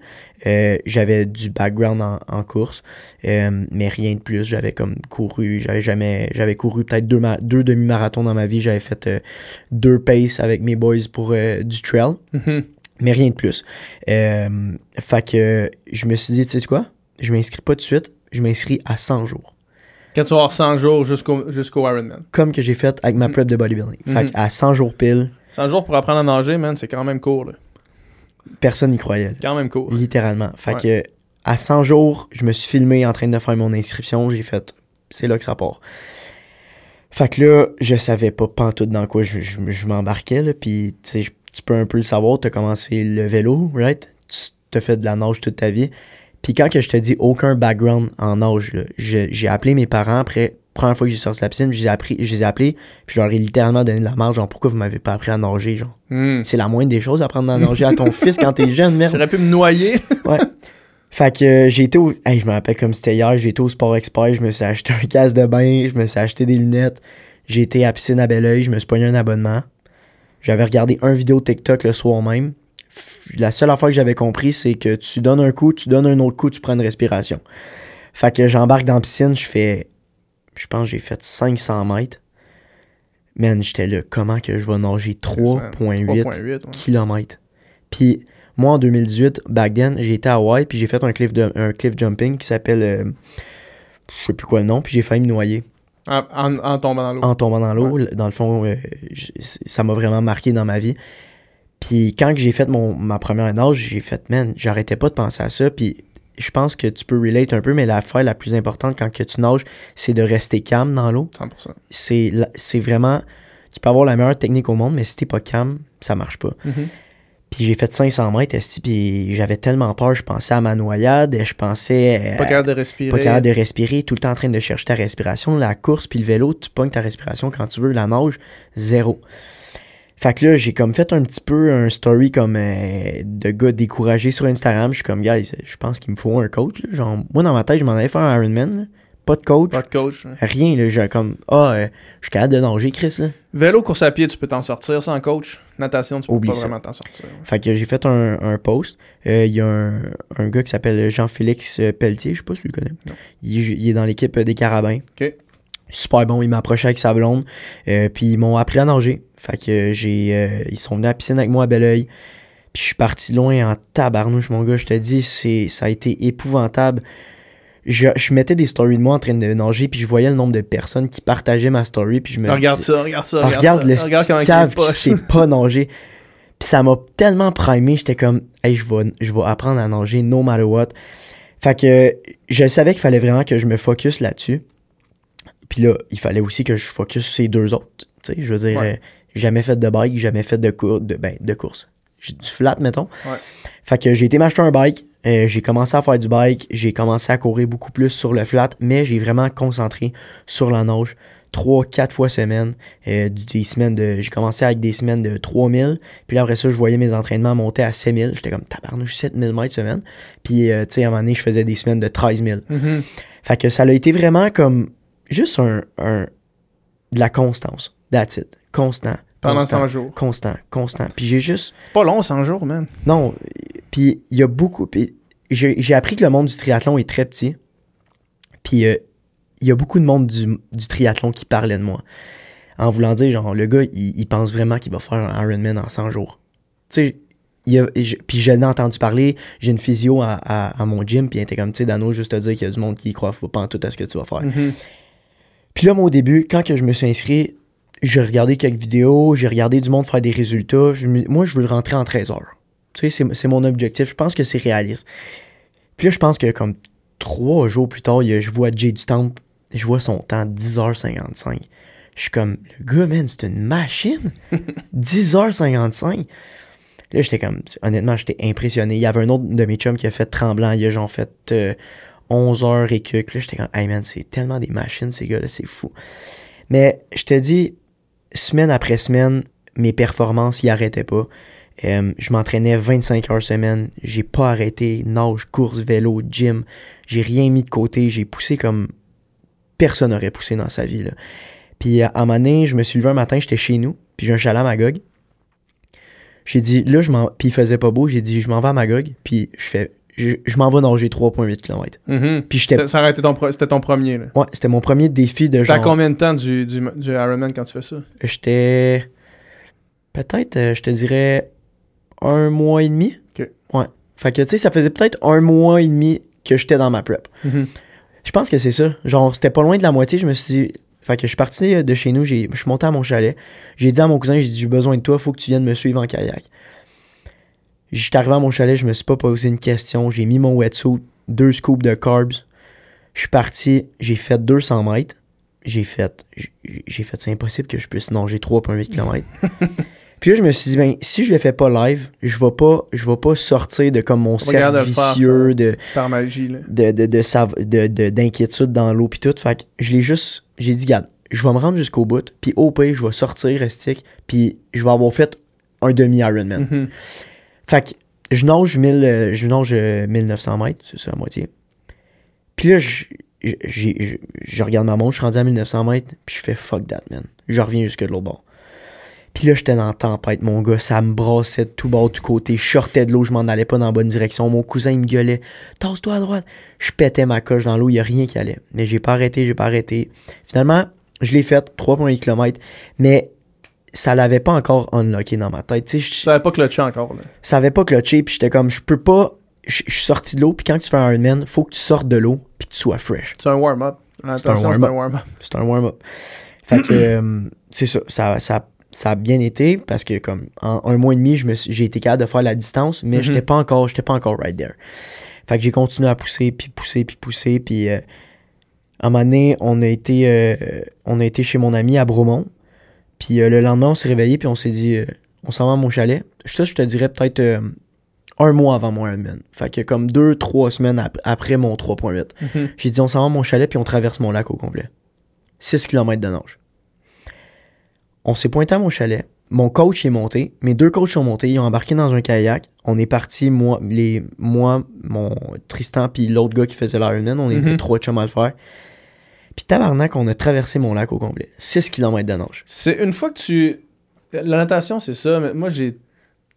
Euh, j'avais du background en, en course, euh, mais rien de plus. J'avais comme couru. J'avais jamais. J'avais couru peut-être deux, ma- deux demi-marathons dans ma vie. J'avais fait euh, deux paces avec mes boys pour du trail, Mhm. mais rien de plus. Fait que je me suis dit, tu sais quoi? Je m'inscris pas tout de suite. Je m'inscris à 100 jours. Quand tu vas avoir 100 jours jusqu'au jusqu'au Ironman. Comme que j'ai fait avec ma Mm. prep de bodybuilding. Fait Mhm. qu'à 100 jours pile, 100 jours pour apprendre à nager, man, c'est quand même court, là. personne n'y croyait. là. Quand même court. Littéralement. Fait Ouais. que à 100 jours, je me suis filmé en train de faire mon inscription. J'ai fait, c'est là que ça part. Fait que là, je savais pas pantoute dans quoi je, je, je m'embarquais. là. Puis, tu sais, tu peux un peu le savoir. T'as commencé le vélo, right? Tu t'as fait de la nage toute ta vie. Puis quand que je te dis aucun background en nage, j'ai appelé mes parents après, première fois que j'ai sorti de la piscine, je les ai, appris, je les ai appelés, puis je leur ai littéralement donné de la marge, genre pourquoi vous m'avez pas appris à nager, genre? Hmm. C'est la moindre des choses apprendre à nager à ton fils quand t'es jeune, merde. J'aurais pu me noyer. Ouais. Fait que euh, j'ai été au. Hey, je me rappelle comme c'était hier, j'ai été au Sport Expert, je me suis acheté un casque de bain, je me suis acheté des lunettes, j'ai été à piscine à Belleuil, je me suis pogné un abonnement. J'avais regardé un vidéo TikTok le soir même. La seule affaire que j'avais compris, c'est que tu donnes un coup, tu donnes un autre coup, tu prends une respiration. Fait que j'embarque dans la piscine, je fais. Je pense que j'ai fait 500 mètres. Man, j'étais là, comment que je vais nager 3.8 3.8. ouais. kilomètres? Puis moi, en 2018, back then, j'ai été à Hawaii, puis j'ai fait un cliff, de, un cliff jumping qui s'appelle, euh, je sais plus quoi le nom, puis j'ai failli me noyer En, en- en tombant dans l'eau. en tombant dans l'eau. Dans le fond, euh, ça m'a vraiment marqué dans ma vie. Puis quand j'ai fait mon, ma première nage, j'ai fait, man, j'arrêtais pas de penser à ça, puis je pense que tu peux relate un peu, mais l'affaire la plus importante quand que tu nages, c'est de rester calme dans l'eau. 100%. C'est la- c'est vraiment, tu peux avoir la meilleure technique au monde, mais si t'es pas calme, ça marche pas. Mhm. Puis j'ai fait 500 mètres, puis j'avais tellement peur, je pensais à ma noyade, je pensais Pas à- capable de respirer. pas capable de respirer, tout le temps en train de chercher ta respiration. La course puis le vélo, tu pognes ta respiration quand tu veux. La nage, zéro. Fait que là, j'ai comme fait un petit peu un story comme euh, de gars découragés sur Instagram. Je suis comme, guys, je pense qu'il me faut un coach. là. Genre, moi, dans ma tête, je m'en allais faire un Ironman. là. Pas de coach, Pas de coach. hein. rien. Là, j'ai comme, ah, euh, je suis capable de nager, Chris. Là. Vélo, course à pied, tu peux t'en sortir sans coach. Natation, tu peux Oublie pas ça. vraiment t'en sortir. Fait que j'ai fait un, un post. Euh, Il y a un, un gars qui s'appelle Jean-Félix euh, Pelletier, je sais pas si tu le connais. Il, il est dans l'équipe des Carabins. Ok. Super bon, il m'a approché avec sa blonde. euh, puis ils m'ont appris à nager. Fait que j'ai. euh, ils sont venus à la piscine avec moi à Belleuil. Puis je suis parti loin en tabarnouche, mon gars. Je te dis, c'est, ça a été épouvantable. Je, je mettais des stories de moi en train de nager, puis je voyais le nombre de personnes qui partageaient ma story, puis je me regarde disais- ça, regarde ça. regarde ça. le regarde cave qui sait pas nager. Puis ça m'a tellement primé, j'étais comme, hey, je vais, je vais apprendre à nager no matter what. Fait que je savais qu'il fallait vraiment que je me focus là-dessus. Puis là, il fallait aussi que je focus sur ces deux autres. Tu sais, je veux dire, Ouais. euh, jamais fait de bike, jamais fait de, cour de, ben, de course. J'ai du flat, mettons. Ouais. Fait que j'ai été m'acheter un bike. euh, j'ai commencé à faire du bike. J'ai commencé à courir beaucoup plus sur le flat, mais j'ai vraiment concentré sur la nage. 3 quatre fois semaine. euh, des semaines de. J'ai commencé avec des semaines de 3000. Puis là, après ça, je voyais mes entraînements monter à 7000. J'étais comme tabarnouche 7000 mètres semaine. Puis, euh, tu sais, à un moment donné, je faisais des semaines de 13 000. Mhm. Fait que ça a été vraiment comme juste un, un- de la constance. That's it. Constant. Pendant constant, 100 jours. Constant, constant. Puis j'ai juste. C'est pas long, 100 jours, man. Non. Puis il y a beaucoup. Puis j'ai appris que le monde du triathlon est très petit. Puis euh, il y a beaucoup de monde du, du triathlon qui parlait de moi. En voulant dire, genre, le gars, il, il pense vraiment qu'il va faire un Ironman en 100 jours. Tu sais, il y a- je- puis je l'ai entendu parler. J'ai une physio à, à- à mon gym, puis elle était comme, tu sais, Dano, juste te dire qu'il y a du monde qui y croit pas en tout à ce que tu vas faire. Mhm. Puis là, moi, au début, quand que je me suis inscrit, j'ai regardé quelques vidéos, j'ai regardé du monde faire des résultats. Je moi, je veux le rentrer en 13 heures. Tu sais, c'est- mon objectif. Je pense que c'est réaliste. Puis là, je pense que comme trois jours plus tard, je vois Jay du Temple, je vois son temps 10h55. Je suis comme, le gars, man, c'est une machine? 10h55. Là, j'étais comme, honnêtement, j'étais impressionné. Il y avait un autre de mes chums qui a fait tremblant. Il a genre fait euh, 11 heures et quelques. Là, j'étais comme, hey c'est tellement des machines, ces gars-là, c'est fou. Mais je te dis, semaine après semaine, mes performances, ils arrêtaient pas. Euh, je m'entraînais 25 heures semaine. J'ai pas arrêté. Nage, course, vélo, gym. J'ai rien mis de côté. J'ai poussé comme personne n'aurait poussé dans sa vie. Puis à un moment donné, je me suis levé un matin, j'étais chez nous. Puis j'ai un chalet à Magog. J'ai dit, là, je m'en. Puis il faisait pas beau. J'ai dit, je m'en vais à Magog. Puis je fais. Je, je m'en vais nager 3,8 km. Mhm. Puis j'étais. Ça, aurait été ton, pro- ton premier. là. Ouais, c'était mon premier défi de T'as genre. combien de temps du, du, du Ironman quand tu fais ça? J'étais. Peut-être, euh, je te dirais. Un mois et demi. Ok. Ouais. Fait que, tu sais, ça faisait peut-être un mois et demi que j'étais dans ma prep. Mhm. Je pense que c'est ça. Genre, c'était pas loin de la moitié. Je me suis dit. Fait que je suis parti euh, de chez nous. Je suis monté à mon chalet. J'ai dit à mon cousin, j'ai dit, j'ai besoin de toi. Faut que tu viennes me suivre en kayak. J'étais arrivé à mon chalet. Je me suis pas posé une question. J'ai mis mon wetsuit, deux scoops de carbs. Je suis parti. J'ai fait 200 mètres. J'ai fait. j'ai- fait. C'est impossible que je puisse nager 3,8 km. Puis là, je me suis dit, ben, si je le fais pas live, je vais pas, je vais pas sortir de comme mon cercle vicieux, de, Par magie. Là. de, de, de, d'inquiétude dans l'eau puis tout. Fait que je l'ai juste. J'ai dit, regarde, je vais me rendre jusqu'au bout, puis au pire, je vais sortir restique, puis je vais avoir fait un demi-Ironman. Fait que je nage, 1000, euh, je nage euh, 1900 mètres, c'est ça, à moitié. Puis là, je, je regarde ma montre, je suis rendu à 1900 mètres, puis je fais fuck that, man. Je reviens jusque de l'autre bord. Puis là, j'étais dans la tempête, mon gars. Ça me brassait de tout bord, de tout côté. Je sortais de l'eau, je m'en allais pas dans la bonne direction. Mon cousin, il me gueulait Tasse-toi à droite. Je pétais ma coche dans l'eau, il y a rien qui allait. Mais j'ai pas arrêté, j'ai pas arrêté. Finalement, je l'ai fait, 3,8 km. Mais ça l'avait pas encore unlocké dans ma tête. Je- savais pas clutcher encore. Là. ça avait pas clutché, puis j'étais comme, je peux pas. Je suis sorti de l'eau, puis quand tu fais un Ironman, faut que tu sortes de l'eau, puis que tu sois fresh. C'est un warm-up. C'est un warm-up. C'est un warm-up. Fait que, euh, c'est ça, ça, ça. ça a bien été parce que, comme, en un mois et demi, j'ai été capable de faire la distance, mais Mhm. j'étais pas encore, j'étais pas encore right there. Fait que j'ai continué à pousser, puis pousser, puis pousser, puis euh, à un moment donné, on a été, euh, on a été chez mon ami à Bromont, puis euh, le lendemain, on s'est réveillé, puis on s'est dit, euh, on s'en va à mon chalet. Ça, je te dirais peut-être euh, un mois avant mon Ironman. Fait que comme deux, trois semaines ap- après mon 3.8. Mhm. J'ai dit, on s'en va à mon chalet, puis on traverse mon lac au complet. 6 km de nage. On s'est pointé à mon chalet. Mon coach est monté. Mes deux coachs sont montés. Ils ont embarqué dans un kayak. On est parti, moi, les, moi mon Tristan, puis l'autre gars qui faisait l'Ironman. On était Mhm. trois chums à le faire. Puis tabarnak, on a traversé mon lac au complet. 6 km de nage. C'est une fois que tu. La natation, c'est ça. Mais moi, j'ai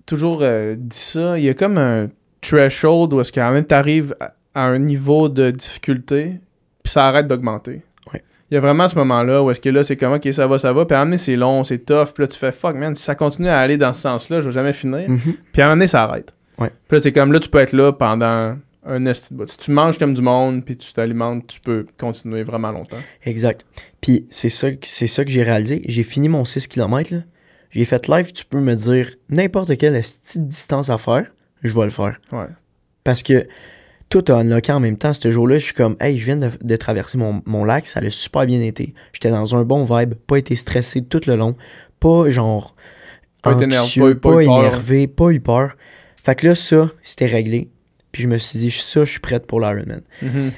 toujours euh, dit ça. Il y a comme un threshold où est-ce quand même t'arrives à, à un niveau de difficulté, puis ça arrête d'augmenter. Ouais. Il y a vraiment ce moment-là où est-ce que là, c'est comme, ok, ça va, ça va. Puis à un moment c'est long, c'est tough. Puis là, tu fais, fuck, man, si ça continue à aller dans ce sens-là, je vais jamais finir. Mhm. Puis à un moment donné, ça arrête. Ouais. Puis là, c'est comme, là, tu peux être là pendant un esti de. Si tu manges comme du monde, puis tu t'alimentes, tu peux continuer vraiment longtemps. Exact. Puis c'est ça, que- c'est ça que j'ai réalisé. J'ai fini mon 6 km. J'ai fait live, tu peux me dire n'importe quelle petite distance à faire, je vais le faire. Ouais. Parce que tout a unlocké en même temps. Ce jour-là, je suis comme, hey, je viens de, de traverser mon, mon lac, ça a super bien été. J'étais dans un bon vibe, pas été stressé tout le long, pas genre. Pas anxieux, pas eu- pas eu peur. énervé, pas eu peur. Fait que là, ça, c'était réglé. Puis je me suis dit, ça, je suis prête pour l'Ironman. Mhm.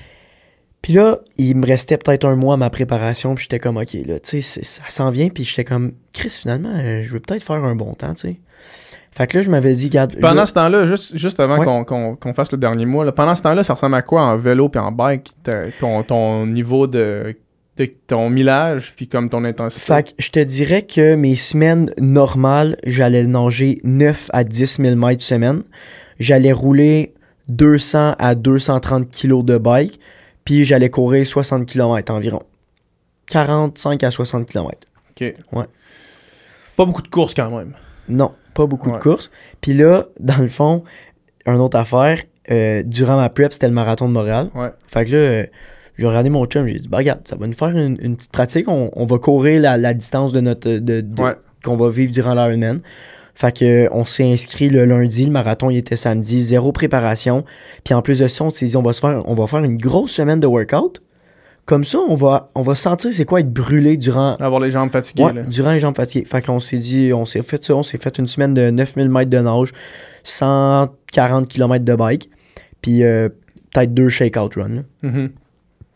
Puis là, il me restait peut-être un mois à ma préparation, puis j'étais comme, ok, là, tu sais, ça s'en vient, puis j'étais comme, Chris, finalement, euh, je veux peut-être faire un bon temps, tu sais. Fait que là, je m'avais dit, garde. Pendant là- ce temps-là, juste, juste avant Ouais. qu'on fasse le dernier mois, là, pendant ce temps-là, ça ressemble à quoi en vélo puis en bike, ton, ton niveau de, de ton millage puis comme ton intensité? Fait que je te dirais que mes semaines normales, j'allais nager 9 à 10 000 mètres semaine. J'allais rouler 200 à 230 kilos de bike, puis j'allais courir 60 km environ. 45 à 60 km. Ok. Ouais. Pas beaucoup de courses quand même. Non, pas beaucoup Ouais. de courses. Puis là, dans le fond, une autre affaire, euh, durant ma prep, c'était le marathon de Montréal. Ouais. Fait que là, euh, j'ai regardé mon chum, j'ai dit, bah regarde, ça va nous faire une, une petite pratique. On, on va courir la, la distance de notre de, de- Ouais. qu'on va vivre durant l'Ironman. Fait que on s'est inscrit le lundi, le marathon il était samedi, zéro préparation. Puis en plus de ça, on s'est dit on va se faire on va faire une grosse semaine de workout. Comme ça, on va on va sentir c'est quoi être brûlé durant Avoir les jambes fatiguées. Ouais, là. durant les jambes fatiguées. Fait qu'on s'est dit, on s'est fait ça, on s'est fait une semaine de 9000 mètres de nage, 140 km de bike, puis euh, peut-être deux shakeout runs. Mhm.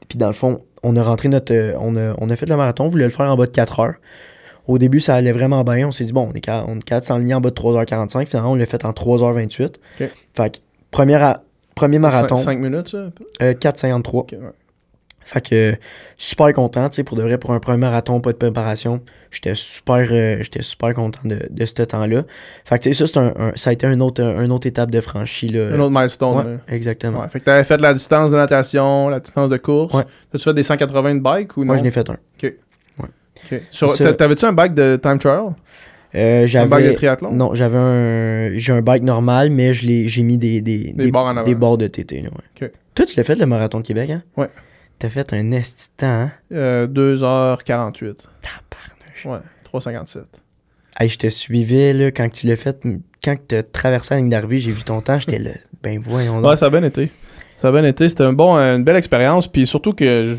Puis dans le fond, on a rentré notre. euh, on, a, on a fait le marathon, on voulait le faire en bas de 4 heures. Au début, ça allait vraiment bien. On s'est dit, bon, on est capable on est capable de s'enligner en bas de 3h45. Finalement, on l'a fait en 3h28. Ok. Fait que, première premier marathon, Cin- Cinq minutes, ça? euh, 4,53. Ok, ouais. Fait que super content, tu sais, pour de vrai, pour un premier marathon, pas de préparation. J'étais super, euh, j'étais super content de, de ce temps-là. Fait que tu sais, ça, un, un- ça a été un autre, un autre étape de franchie, là. Un autre milestone. Ouais, exactement. Ouais. Fait que t'avais fait la distance de natation, la distance de course. Ouais. T'as-tu fait des 180 de bike ou non? Moi, je n'ai fait un. Ok. Ça- T'avais-tu un bike de time trial? Euh, Un bike de triathlon? Non, j'avais un... J'ai un bike normal, mais je l'ai... j'ai mis des... Des, Des barres en avant. des barres de TT, là, ouais. Toi, tu l'as fait, le marathon de Québec, hein? Ouais. T'as fait un esti temps, hein? Euh, 2h48. Tabarnouche. Ouais, 3,57. Hey, je te suivais, là, quand tu l'as fait, quand tu as traversé la ligne d'arrivée, j'ai vu ton temps, j'étais là, ben voyons donc. Ouais, ça a bien été. Ça a bien été. C'était un bon, une belle expérience. Puis surtout que je-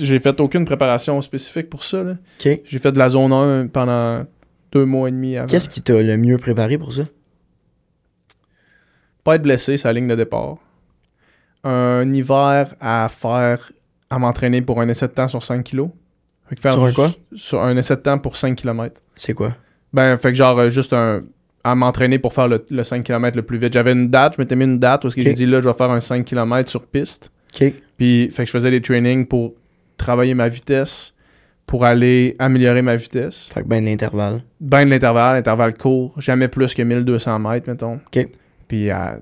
j'ai fait aucune préparation spécifique pour ça. là. J'ai fait de la zone 1 pendant deux mois et demi avant. Qu'est-ce qui t'a le mieux préparé pour ça? Pas être blessé, c'est la ligne de départ. Un hiver à faire, à m'entraîner pour un essai de temps sur 5 kilos. Fait que faire Sur un quoi? Sur un essai de temps pour 5 km. C'est quoi? Ben, fait que genre, euh, juste un. À m'entraîner pour faire le, le 5 km le plus vite. J'avais une date, je m'étais mis une date parce que Ok. j'ai dit là, je vais faire un 5 km sur piste. OK. Puis, fait que je faisais des trainings pour travailler ma vitesse, pour aller améliorer ma vitesse. Fait que ben de l'intervalle. Ben de l'intervalle, l'intervalle court, jamais plus que 1200 mètres, mettons. OK. Puis à,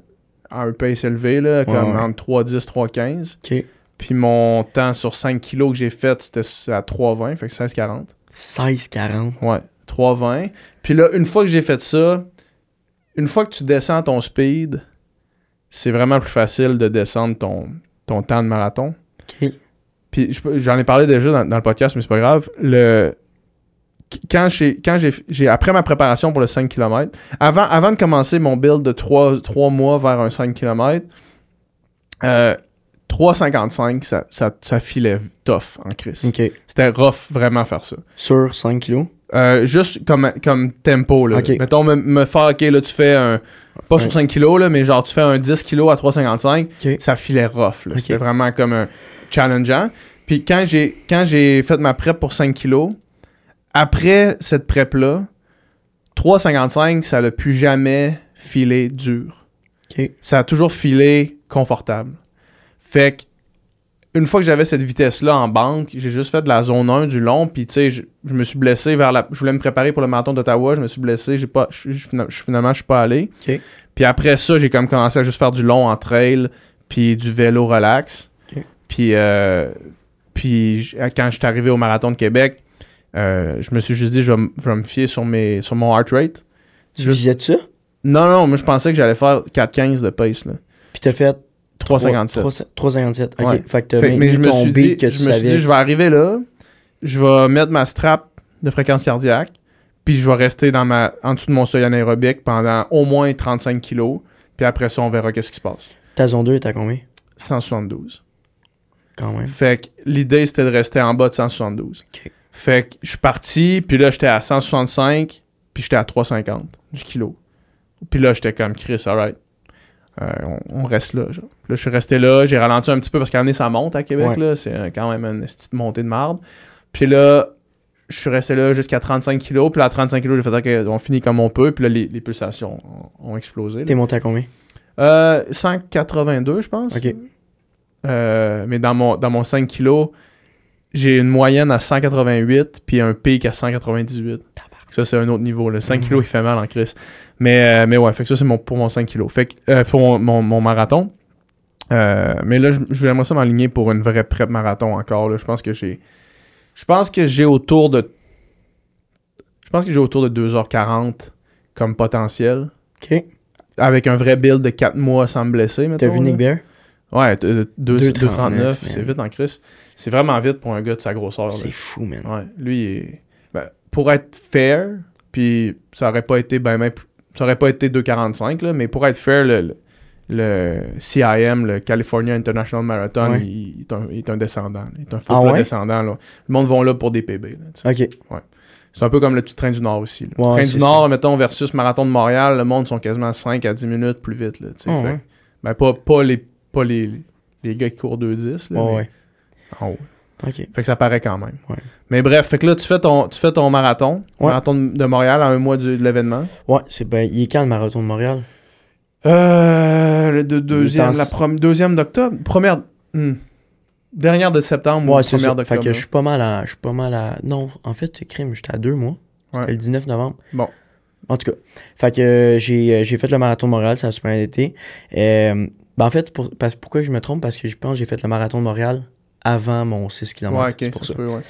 à un pace élevé, là, comme ouais. entre 3,10, 3,15. OK. Puis mon temps sur 5 kilos que j'ai fait, c'était à 3,20, fait que 16,40. 16-40. Ouais, 3,20. Puis là, une fois que j'ai fait ça, une fois que tu descends ton speed, c'est vraiment plus facile de descendre ton, ton temps de marathon. OK. Puis j'en ai parlé déjà dans, dans le podcast, mais c'est pas grave. Le quand j'ai quand j'ai j'ai après ma préparation pour le 5 km, avant avant de commencer mon build de 3, mois vers un 5 km, euh, 3,55 ça, ça, ça filait tough en crise. C'était rough vraiment faire ça. Sur 5 kilos? Euh, juste comme, comme tempo là. Mettons me, me faire OK là tu fais un pas sur Ouais. 5 kilos là, mais genre tu fais un 10 kilos à 3,55 OK. ça filait rough. C'était vraiment comme un challengeant. Puis quand j'ai quand j'ai fait ma prep pour 5 kilos, après cette prep-là, 3,55, ça l'a plus jamais filé dur. Ça a toujours filé confortable. Fait que une fois que j'avais cette vitesse-là en banque, j'ai juste fait de la zone 1 du long, puis tu sais, je, je me suis blessé vers la... Je voulais me préparer pour le marathon d'Ottawa, je me suis blessé, j'ai pas... je- je- finalement, je suis pas allé. Puis après ça, j'ai comme commencé à juste faire du long en trail, puis du vélo relax. Puis, euh, puis quand je suis arrivé au marathon de Québec, euh, je me suis juste dit, je vais, m- je vais me fier sur, mes, sur mon heart rate. Tu Juste- visais ça? Non, non, moi je pensais que j'allais faire 4,15 de pace. Là. Puis t'as fait 3,57. 3,57. OK. Ouais. Fait que Fait mais je me suis dit, que je tu me suis dit, je vais arriver là, je vais mettre ma strap de fréquence cardiaque, puis je vais rester dans ma, en dessous de mon seuil anaérobique pendant au moins 35 kilos, puis après ça, on verra qu'est-ce qui se passe. Ta zone 2 est à combien? 172. Quand même. Fait que l'idée, c'était de rester en bas de 172. Ok. Fait que je suis parti, puis là, j'étais à 165, puis j'étais à 350 du kilo. Puis là, j'étais comme Chris, alright. Euh, on, on reste là. Genre. Là, je suis resté là, j'ai ralenti un petit peu parce qu'à année, ça monte à Québec. Ouais. là. C'est euh, quand même une petite montée de marde. Puis là, je suis resté là jusqu'à 35 kilos. Puis là, à 35 kilos, j'ai fait OK, on finit comme on peut. Puis là, les, les pulsations ont, ont explosé. T'es monté à combien? Euh, 182, je pense. OK. Euh, mais dans mon, dans mon 5 kilos, j'ai une moyenne à 188 puis un pic à 198. Ça, c'est un autre niveau. Le 5 Mhm. kilos, il fait mal en crise. Mais, euh, mais ouais, fait que ça, c'est mon, pour mon 5 kilos. Fait que, euh, pour mon, mon- mon marathon. Mais là, j'aimerais ça m'aligner pour une vraie prep marathon encore. là. Je pense que j'ai. Je pense que j'ai autour de. Je pense que j'ai autour de 2h40 comme potentiel. OK. Avec un vrai build de 4 mois sans me blesser. T'as vu. Nick Bear? Ouais, de- de- deux- 2,39, 2,39, c'est vite en crise. C'est vraiment vite pour un gars de sa grosseur. C'est fou, man. Ouais, lui, il est- ben, pour être fair, puis ça aurait pas été ben, même- ça aurait pas été 2,45, là, mais pour être fair, le, le- CIM, le California International Marathon, Ouais. il, il est un, il est un descendant. Il est un faux Ah ouais? descendant. Là. Le monde va là pour des PB. là. OK. C'est un peu comme le petit train du Nord aussi. Le Ouais, train du Nord, mettons, versus Marathon de Montréal, le monde sont quasiment 5 à 10 minutes plus vite. Là. Ah Fait ouais? ben, pas, pas, les, pas les, les gars qui courent 2,10. là, mais ouais. en haut. OK. Fait que ça paraît quand même. Ouais. Mais bref, fait que là, tu fais ton, tu fais ton marathon. Ouais. Marathon de Montréal à un mois de l'événement. Ouais, c'est ben, il est quand le marathon de Montréal? Euh, le de- deuxième, la prom- deuxième d'octobre. Première. hmm. Dernière de septembre ou Ouais, c'est ça. première Fait d'octobre. que je suis pas mal à. Je suis pas mal à. Non, en fait, crime, j'étais à deux mois. C'était Ouais. le 19 novembre. Bon. En tout cas. Fait que euh, j'ai euh, j'ai fait le marathon de Montréal, ça a super été. Euh, ben en fait, pour, parce, pourquoi je me trompe? Parce que je pense que j'ai fait le marathon de Montréal avant mon 6 km. Ouais, c'est pour ça ça. se peut, ouais.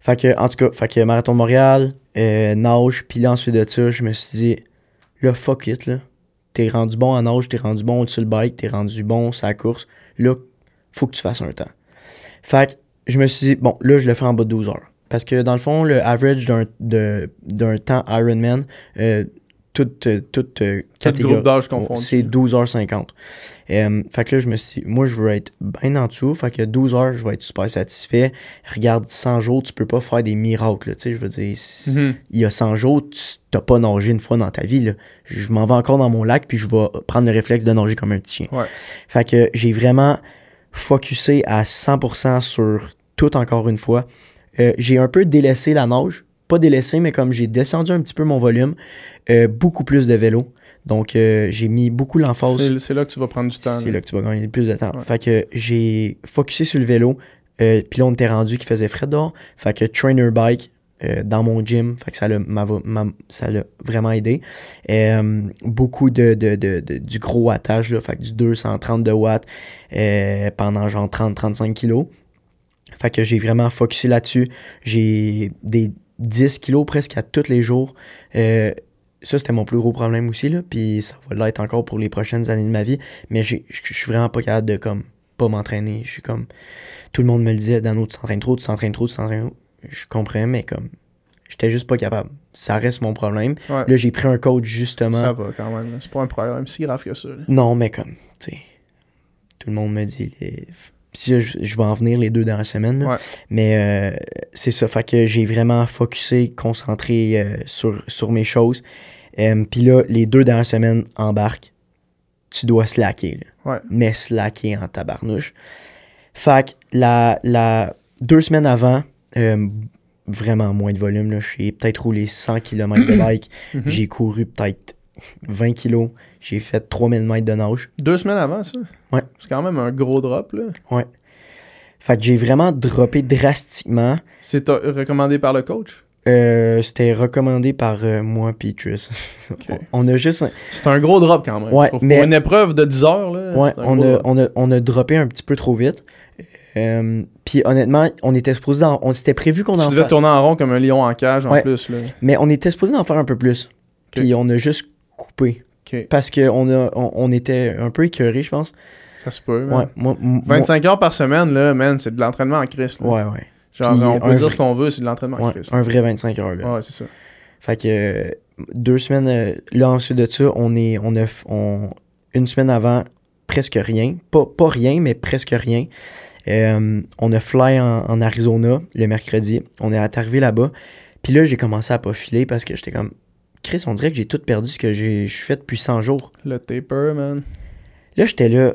Fait que, en tout cas, fait que marathon de Montréal, euh, nage, puis là, ensuite de ça, je me suis dit, là, fuck it, là. T'es rendu bon en nage, t'es rendu bon sur le bike, t'es rendu bon sur la course. Là, faut que tu fasses un temps. Fait que je me suis dit, bon, là, je le fais en bas de 12 heures. Parce que dans le fond, le average d'un temps Ironman, euh, toute, euh, toute euh, catégorie, d'âge c'est 12h50. Euh, fait que là, je me suis dit, moi, je veux être bien en dessous. Fait que 12 heures, je vais être super satisfait. Regarde, 100 jours, tu peux pas faire des miracles. là. Tu sais, je veux dire, si- Mhm. il y a 100 jours, tu t'as pas nagé une fois dans ta vie. Là. Je m'en vais encore dans mon lac, puis je vais prendre le réflexe de nager comme un petit chien. Ouais. Fait que j'ai vraiment focusé à 100% sur tout encore une fois. Euh, j'ai un peu délaissé la nage. Pas délaissé, mais comme j'ai descendu un petit peu mon volume, euh, beaucoup plus de vélo. Donc, euh, j'ai mis beaucoup l'emphase C'est là que tu vas prendre du temps. c'est là. que tu vas gagner le plus de temps. Ouais. Fait que j'ai focusé sur le vélo. Euh, puis là, on était rendu qu'il faisait frais dehors. Fait que trainer bike euh, dans mon gym. Fait que ça l'a ça vraiment aidé. Beaucoup de, de, de- de- du gros wattage, là. Fait que du 232 watts pendant genre 30-35 kilos. Fait que j'ai vraiment focusé là-dessus. J'ai des 10 kilos presque à tous les jours. Euh, ça, c'était mon plus gros problème aussi, là. Puis ça va l'être encore pour les prochaines années de ma vie. Mais j'ai- je suis vraiment pas capable de, comme, pas m'entraîner. Je suis comme... Tout le monde me le disait, Dano, tu t'entraînes trop, tu t'entraînes trop, tu t'entraînes trop. Je comprends, mais comme... J'étais juste pas capable. Ça reste mon problème. Ouais. Là, j'ai pris un coach, justement. Ça va quand même. C'est pas un problème si grave que ça. là. Non, mais comme, tu sais, tout le monde me dit, les- je, je vais en venir les deux dernières semaines, là. Ouais. mais euh, c'est ça, fait que j'ai vraiment focusé, concentré euh, sur, sur mes choses. Euh, Puis là, les deux dernières semaines embarquent, tu dois slacker, là. Ouais. mais slacker en tabarnouche. Fait que la, la deux semaines avant, vraiment moins de volume, j'ai peut-être roulé 100 km de bike, Mhm. j'ai couru peut-être 20 kilos. J'ai fait 3000 mètres de nage. Deux semaines avant ça? Ouais. C'est quand même un gros drop. là. Fait que j'ai vraiment droppé drastiquement. C'est euh, recommandé par le coach? Euh, C'était recommandé par euh, moi puis Tris. Ok. on a juste... C'est un gros drop quand même. Ouais, mais- Pour une épreuve de 10 heures, là, Ouais, un on a, on, a, on a droppé un petit peu trop vite. Euh, puis honnêtement, on était supposé... en- on s'était prévu qu'on Tu en devais fasse... tourner en rond comme un lion en cage en Ouais. plus. Là. Mais on était supposé en faire un peu plus. Puis on a juste coupé. Parce qu'on a, on, on était un peu écœurés, je pense. Ça se peut. Ouais, moi, moi- 25 heures par semaine, là, man, c'est de l'entraînement en Christ. là. Ouais, ouais. Genre, Puis on peut dire vrai- ce qu'on veut, c'est de l'entraînement en Ouais, Christ. un vrai 25 heures, là. Ouais, c'est ça. Fait que euh, deux semaines, euh, là ensuite de ça, on est, on a, on, une semaine avant, presque rien. Pas, pas rien, mais presque rien. Euh, on a fly en, en Arizona le mercredi. On est arrivé là-bas. Puis là, j'ai commencé à pas filer parce que j'étais comme, Chris, on dirait que j'ai tout perdu ce que j'ai je fait depuis 100 jours. Le taper, man. Là, j'étais là.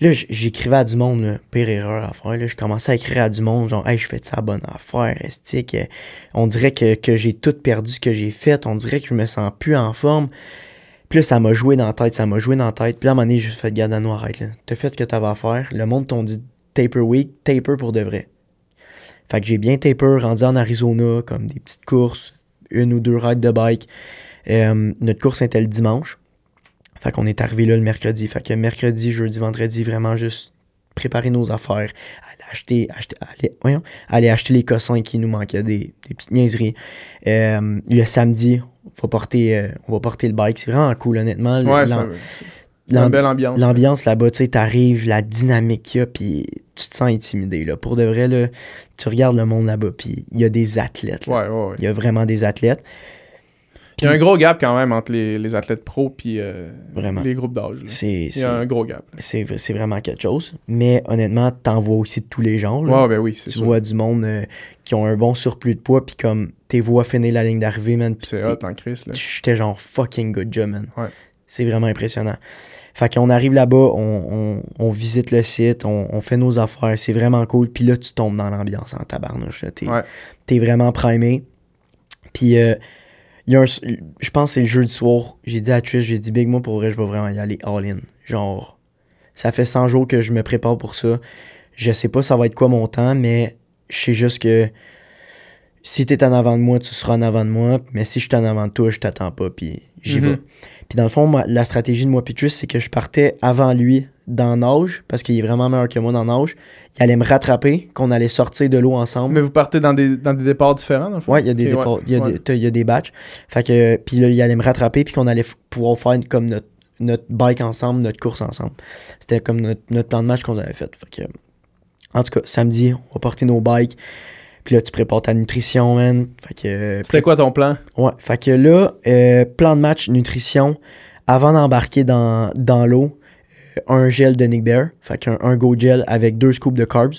Là, j'écrivais à du monde, là, pire erreur à faire. Là, je commençais à écrire à du monde, genre, hey, je fais de ça bonne affaire, estique. On dirait que, que j'ai tout perdu ce que j'ai fait. On dirait que je me sens plus en forme. Puis là, ça m'a joué dans la tête, ça m'a joué dans la tête. Puis là, à un moment donné, j'ai juste fait, garde à nous, arrête. T'as fait ce que t'avais à faire. Le monde t'ont dit taper week, taper pour de vrai. Fait que j'ai bien taper, rendu en Arizona, comme des petites courses, une ou deux rides de bike. Euh, notre course était le dimanche. Fait qu'on est arrivé là le mercredi. Fait que mercredi, jeudi, vendredi, vraiment juste préparer nos affaires, aller acheter, acheter aller, voyons, aller acheter les cossins qui nous manquaient, des, des petites niaiseries. Euh, le samedi, on va porter, euh, on va porter le bike. C'est vraiment cool, honnêtement. Ouais, ça- une belle ambiance. L'ambiance là-bas, tu sais, t'arrives, la dynamique qu'il y a, puis tu te sens intimidé, là. Pour de vrai, là, tu regardes le monde là-bas, puis il y a des athlètes, là. Ouais, ouais, ouais. Il y a vraiment des athlètes. Il y a un gros gap quand même entre les, les athlètes pro puis euh, les groupes d'âge. Il y a un gros gap. c'est, vraiment quelque chose. Mais honnêtement, t'en vois aussi de tous les genres, là. Ouais, ben oui, tu sûr. vois du monde euh, qui ont un bon surplus de poids, puis comme tes vois finir la ligne d'arrivée, man. puis C'est hot en Chris. J'étais genre fucking good job, man. Ouais. C'est vraiment impressionnant. Fait qu'on arrive là-bas, on, on- on visite le site, on, on fait nos affaires, c'est vraiment cool. Puis là, tu tombes dans l'ambiance en tabarnouche. T'es, Ouais. vraiment primé. Puis euh, il y a un, je pense que c'est le jeudi soir, j'ai dit à Trish, j'ai dit Big, moi pour vrai, je vais vraiment y aller all-in. Genre, ça fait 100 jours que je me prépare pour ça. Je sais pas ça va être quoi mon temps, mais je sais juste que si t'es en avant de moi, tu seras en avant de moi. Mais si je suis en avant de toi, je t'attends pas, puis j'y Mhm. vais. Puis dans le fond, moi, la stratégie de moi Tris, c'est que je partais avant lui dans nage, parce qu'il est vraiment meilleur que moi dans nage. Il allait me rattraper, qu'on allait sortir de l'eau ensemble. Mais vous partez dans des, dans des départs différents, dans le fond? Ouais, il y a des départs, ouais, il y a ouais. des, il y a des batchs. Fait que, puis là, il allait me rattraper, puis qu'on allait pouvoir faire comme notre, notre bike ensemble, notre course ensemble. C'était comme notre, notre plan de match qu'on avait fait. Fait que, en tout cas, samedi, on va porter nos bikes. Puis là, tu prépares ta nutrition, man. Fait que, C'était quoi ton plan? Ouais, fait que là, euh, plan de match, nutrition, avant d'embarquer dans, dans l'eau, euh, un gel de Nick Bear, fait qu'un un Go Gel avec deux scoops de carbs.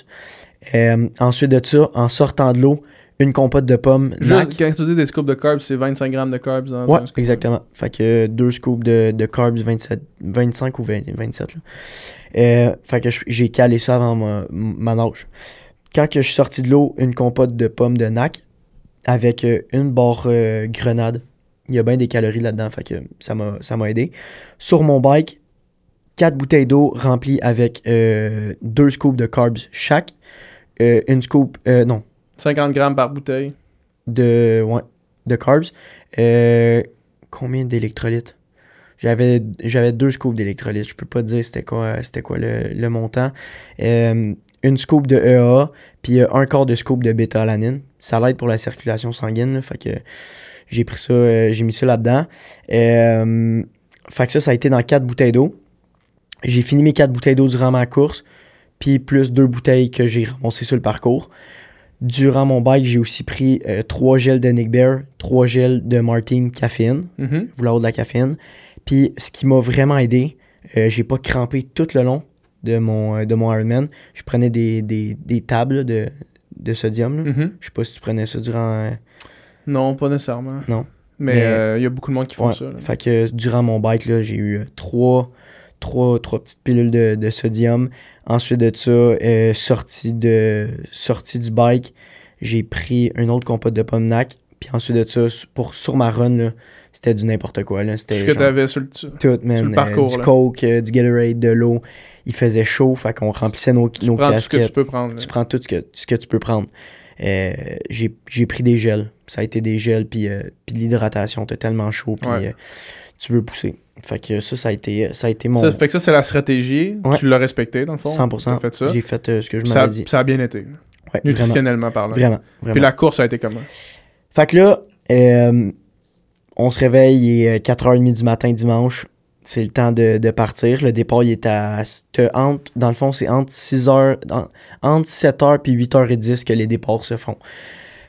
Euh, ensuite de ça, en sortant de l'eau, une compote de pommes. Juste, quand tu dis des scoops de carbs, c'est 25 grammes de carbs dans Ouais, un scoop. exactement. Fait que deux scoops de, de carbs 27, 25 ou 20 27. Là. Euh, fait que j'ai calé ça avant ma, ma nage. Quand que je suis sorti de l'eau, une compote de pommes de NAC avec euh, une barre euh, grenade. Il y a bien des calories là-dedans, fait que ça m'a ça m'a aidé. Sur mon bike, quatre bouteilles d'eau remplies avec euh, deux scoops de carbs chaque. Euh, une scoop, euh, non, 50 grammes par bouteille. de, ouais, de carbs. Euh, combien d'électrolytes? J'avais j'avais deux scoops d'électrolytes. Je peux pas te dire c'était quoi, c'était quoi le, le montant. Euh, une scoop de EAA, puis euh, un quart de scoop de bêta-alanine. Ça l'aide pour la circulation sanguine. là, fait que j'ai pris ça, euh, j'ai mis ça là-dedans. Euh, fait que ça, ça a été dans quatre bouteilles d'eau. J'ai fini mes quatre bouteilles d'eau durant ma course, puis plus deux bouteilles que j'ai ramassées sur le parcours. Durant mon bike, j'ai aussi pris euh, trois gels de Nick Bear, trois gels de Martin caféine, Mhm. vouloir de la caféine. Puis ce qui m'a vraiment aidé, euh, j'ai pas crampé tout le long de mon, euh, de mon Ironman. Je prenais des, des, des tables de, de sodium. là. Mhm. Je sais pas si tu prenais ça durant. euh, Non, pas nécessairement. Non. Mais Mais- euh, il y a beaucoup de monde qui font Ouais. ça. là. Fait que durant mon bike, j'ai eu trois, trois, trois petites pilules de, de sodium. Ensuite de ça, euh, sorti, de, sorti du bike, j'ai pris une autre compote de pommes NAC. Puis ensuite de ça, pour, sur ma run, c'était du n'importe quoi. Là. C'était Ce que tu avais sur le. tout, man. le euh, du là. coke, du Gatorade, de l'eau. Il faisait chaud, fait qu'on remplissait nos, Tu nos prends tout ce que casquettes. tu peux prendre. là. Tu prends tout ce que, ce que tu peux prendre. Euh, j'ai pris des gels. Ça a été des gels, puis euh, puis de l'hydratation. T'as tellement chaud, puis Ouais. euh, tu veux pousser. Fait que ça, ça a été, ça a été mon Ça fait que ça, c'est la stratégie. Ouais. Tu l'as respecté, dans le fond? 100%. T'as fait ça? J'ai fait euh, ce que je m'avais dit. ça a bien été. Ouais, vraiment, Nutritionnellement parlant. vraiment, vraiment. Puis la course a été comment? Fait que là, on se réveille, il est 4h30 du matin dimanche. C'est le temps de, de partir. Le départ, il est à. c'était entre- dans le fond, c'est entre 6h, en- entre 7h puis 8h10 que les départs se font.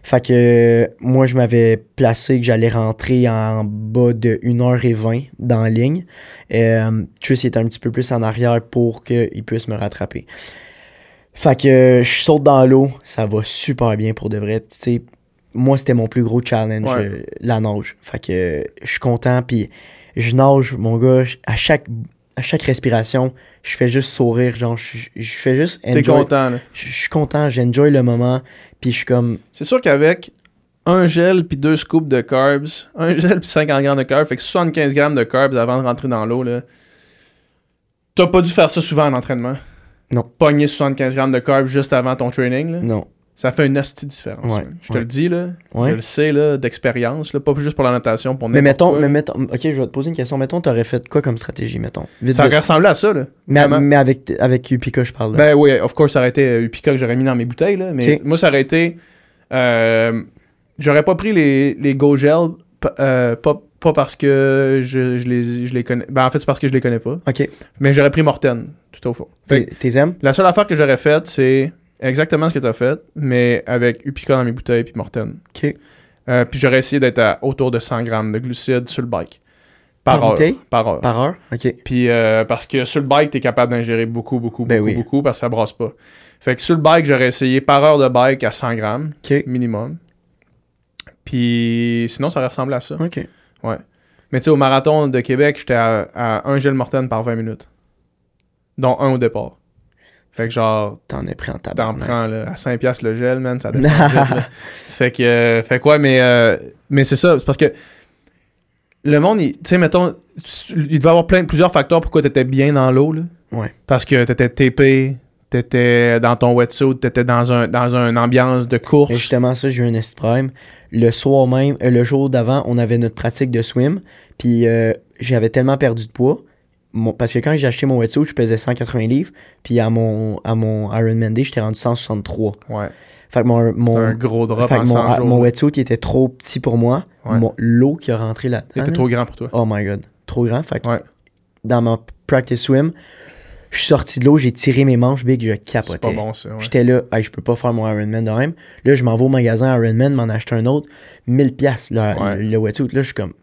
Fait que euh, moi, je m'avais placé que j'allais rentrer en bas de 1h20 dans la ligne. Euh, Triss était un petit peu plus en arrière pour qu'il puisse me rattraper. Fait que euh, je saute dans l'eau, ça va super bien pour de vrai. Moi, c'était mon plus gros challenge, Ouais. euh, la nage. Fait que euh, je suis content, puis je nage, mon gars, à chaque, à chaque respiration, je fais juste sourire, genre, je, je fais juste T'es enjoy. content, là. Je je suis content, j'enjoy le moment, puis je suis comme, C'est sûr qu'avec un gel puis deux scoops de carbs, un gel puis 50 grammes de carbs, fait que 75 grammes de carbs avant de rentrer dans l'eau, là. T'as pas dû faire ça souvent en entraînement? Non. Pogner 75 grammes de carbs juste avant ton training, là? non. Ça fait une hostie différence. Ouais. Je te ouais. le dis, là. Ouais. Je le sais, là, d'expérience, là. Pas juste pour la natation, pour Mais mettons, quoi, mais mettons, ok, je vais te poser une question. Mettons, t'aurais fait quoi comme stratégie, mettons? Vite, Ça vite. aurait ressemblé à ça, là. Mais, avec, avec Upika, je parle. là. Ben oui, of course, ça aurait été euh, Upica que j'aurais mis dans mes bouteilles, là. Mais moi, ça aurait été. euh, j'aurais pas pris les, les Go Gel, euh, pas, pas parce que je, je les, je les connais. Ben en fait, c'est parce que je les connais pas. ok. Mais j'aurais pris Morten, tout au fond. T'es aimes? la seule affaire que j'aurais faite, c'est exactement ce que tu as fait, mais avec Upica dans mes bouteilles puis Morten. Ok. Euh, puis j'aurais essayé d'être à autour de 100 grammes de glucides sur le bike. Par heure. bouteille? Par heure. Par heure? Ok. Puis euh, parce que sur le bike, t'es capable d'ingérer beaucoup, beaucoup, Ben beaucoup, oui. beaucoup, parce que ça brasse pas. Fait que sur le bike, j'aurais essayé par heure de bike à 100 grammes minimum. Puis sinon, ça aurait ressemblé à ça. Ok. Mais tu sais, au marathon de Québec, j'étais à, à un gel morten par 20 minutes. Dont un au départ. Fait que genre, T'en as pris en t'en tabarnak. prends là, à 5$ piastres le gel, man, ça descend vite, là. Fait que, euh, fait quoi, mais, euh, mais c'est ça, c'est parce que le monde, tu sais, mettons, il devait y avoir plein, plusieurs facteurs pourquoi t'étais bien dans l'eau, là. Ouais. Parce que t'étais TP, T'étais dans ton wetsuit, t'étais dans un dans une ambiance de course. justement, ça, j'ai eu un problème. Le soir même, euh, le jour d'avant, on avait notre pratique de swim. Puis euh, j'avais tellement perdu de poids. Mon- parce que quand j'ai acheté mon wetsuit, je pesais 180 livres. Puis à mon, à mon Ironman Day, j'étais rendu 163. Ouais. Fait que mon, mon, un gros drop fait que mon, 100 ah, jours. mon wetsuit qui était trop petit pour moi. Ouais. L'eau qui a rentré là-dedans. T'étais là. trop grand pour toi. Oh my god. Trop grand. Fait que Ouais. dans ma practice swim, je suis sorti de l'eau, j'ai tiré mes manches big, je C'est capotais. pas bon, ça. ouais. J'étais là, hey, je peux pas faire mon Ironman de même. Là, je m'en vais au magasin Ironman, m'en acheter un autre. 1000 pièces le, le wetsuit. Là, je suis comme...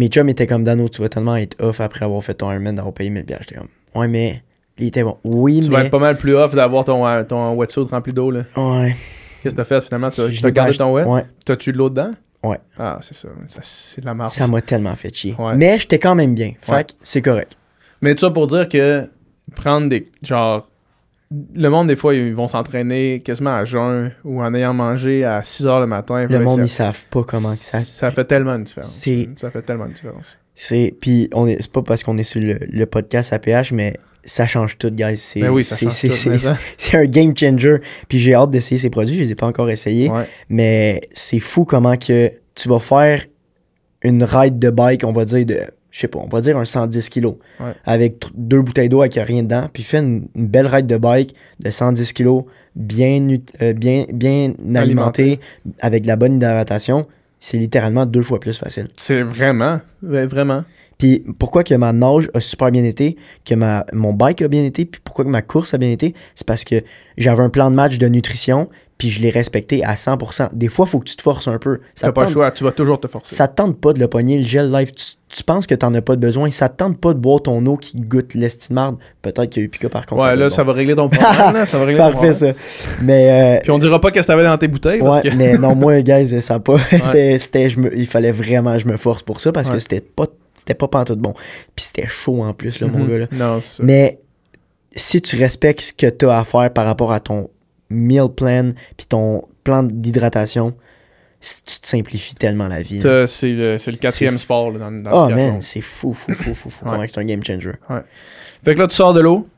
Mes chums étaient comme, Dano, tu vas tellement être off après avoir fait ton Ironman d'avoir payé 1000 pièces. J'étais comme, ouais, mais... Il était bon. Oui, Tu mais... vas être pas mal plus off d'avoir ton, euh, ton wetsuit rempli d'eau. là. Ouais. Qu'est-ce que t'as fait finalement? Tu as, tu gardé ton wet? Ouais. T'as-tu de l'eau dedans? Ouais. Ah, c'est ça. Ça, C'est de la marque. Ça m'a tellement fait chier. Ouais. Mais j'étais quand même bien. Fait Ouais. que c'est correct. Mais tout ça pour dire que prendre des. Genre. Le monde, des fois, ils vont s'entraîner quasiment à jeun ou en ayant mangé à 6 h le matin. Le monde, ça, ils savent pas comment ça... ça fait tellement une différence. Ça fait tellement une différence. C'est... Puis, on est... c'est pas parce qu'on est sur le, le podcast APH, mais ça change tout, guys. C'est, oui, ça c'est, un game changer. Puis j'ai hâte d'essayer ces produits. Je les ai pas encore essayés. Ouais. Mais c'est fou comment que tu vas faire une ride de bike, on va dire de, je sais pas, on va dire un 110 kg. Ouais. Avec deux bouteilles d'eau avec rien dedans. Puis fais une, une belle ride de bike de 110 kg, bien, euh, bien, bien alimentée, avec de la bonne hydratation. C'est littéralement deux fois plus facile. C'est vraiment? ouais, Vraiment. Puis pourquoi que ma nage a super bien été, que ma, mon bike a bien été, puis pourquoi que ma course a bien été, c'est parce que j'avais un plan de match de nutrition, puis je l'ai respecté à 100%. Des fois, il faut que tu te forces un peu. Ça pas le choix. Tu vas toujours te forcer. ça te tente pas de le pogner, le gel life. Tu, tu penses que t'en as pas de besoin. Ça te tente pas de boire ton eau qui goûte l'estimard. Peut-être qu'il y a eu Pika par contre. ouais, là, ça va régler ton problème. là, ça va régler ton Parfait, problème. ça. Mais, euh, Puis on dira pas qu'est-ce que t'avais dans tes bouteilles. parce ouais, que... mais non, moi, guys, ça pas. c'est- c'était, je me- il fallait vraiment que je me force pour ça parce Ouais. que c'était pas, c'était pas pantoute bon. Puis c'était chaud en plus, là, mon Mhm. gars. Là. Non, c'est ça. Mais si tu respectes ce que tu as à faire par rapport à ton meal plan puis ton plan d'hydratation, tu te simplifies tellement la vie. Ça, C'est le, c'est le quatrième sport là, dans, dans Oh le man, c'est fou, fou, fou, fou, fou. Ouais. C'est un game changer. Fait que là, tu sors de l'eau.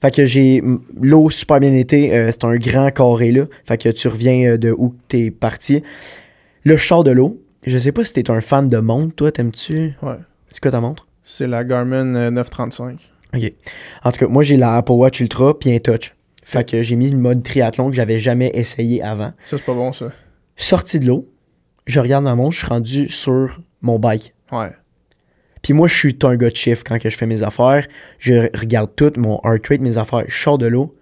Fait que j'ai l'eau super bien été. euh, c'est un grand carré là. Fait que tu reviens euh, de où t'es parti. Là, je sors de l'eau. Je sais pas si t'es un fan de montre, toi, t'aimes-tu? Ouais. C'est quoi ta montre? C'est la Garmin euh, 935. Ok. En tout cas, moi j'ai la Apple Watch Ultra puis un touch. Fait que j'ai mis le mode triathlon que j'avais jamais essayé avant. Ça, c'est pas bon, ça. Sorti de l'eau, je regarde ma montre, je suis rendu sur mon bike. Ouais. Puis moi, je suis un gars de chiffre quand que je fais mes affaires. Je regarde tout, mon heart rate, mes affaires. Je sors de l'eau.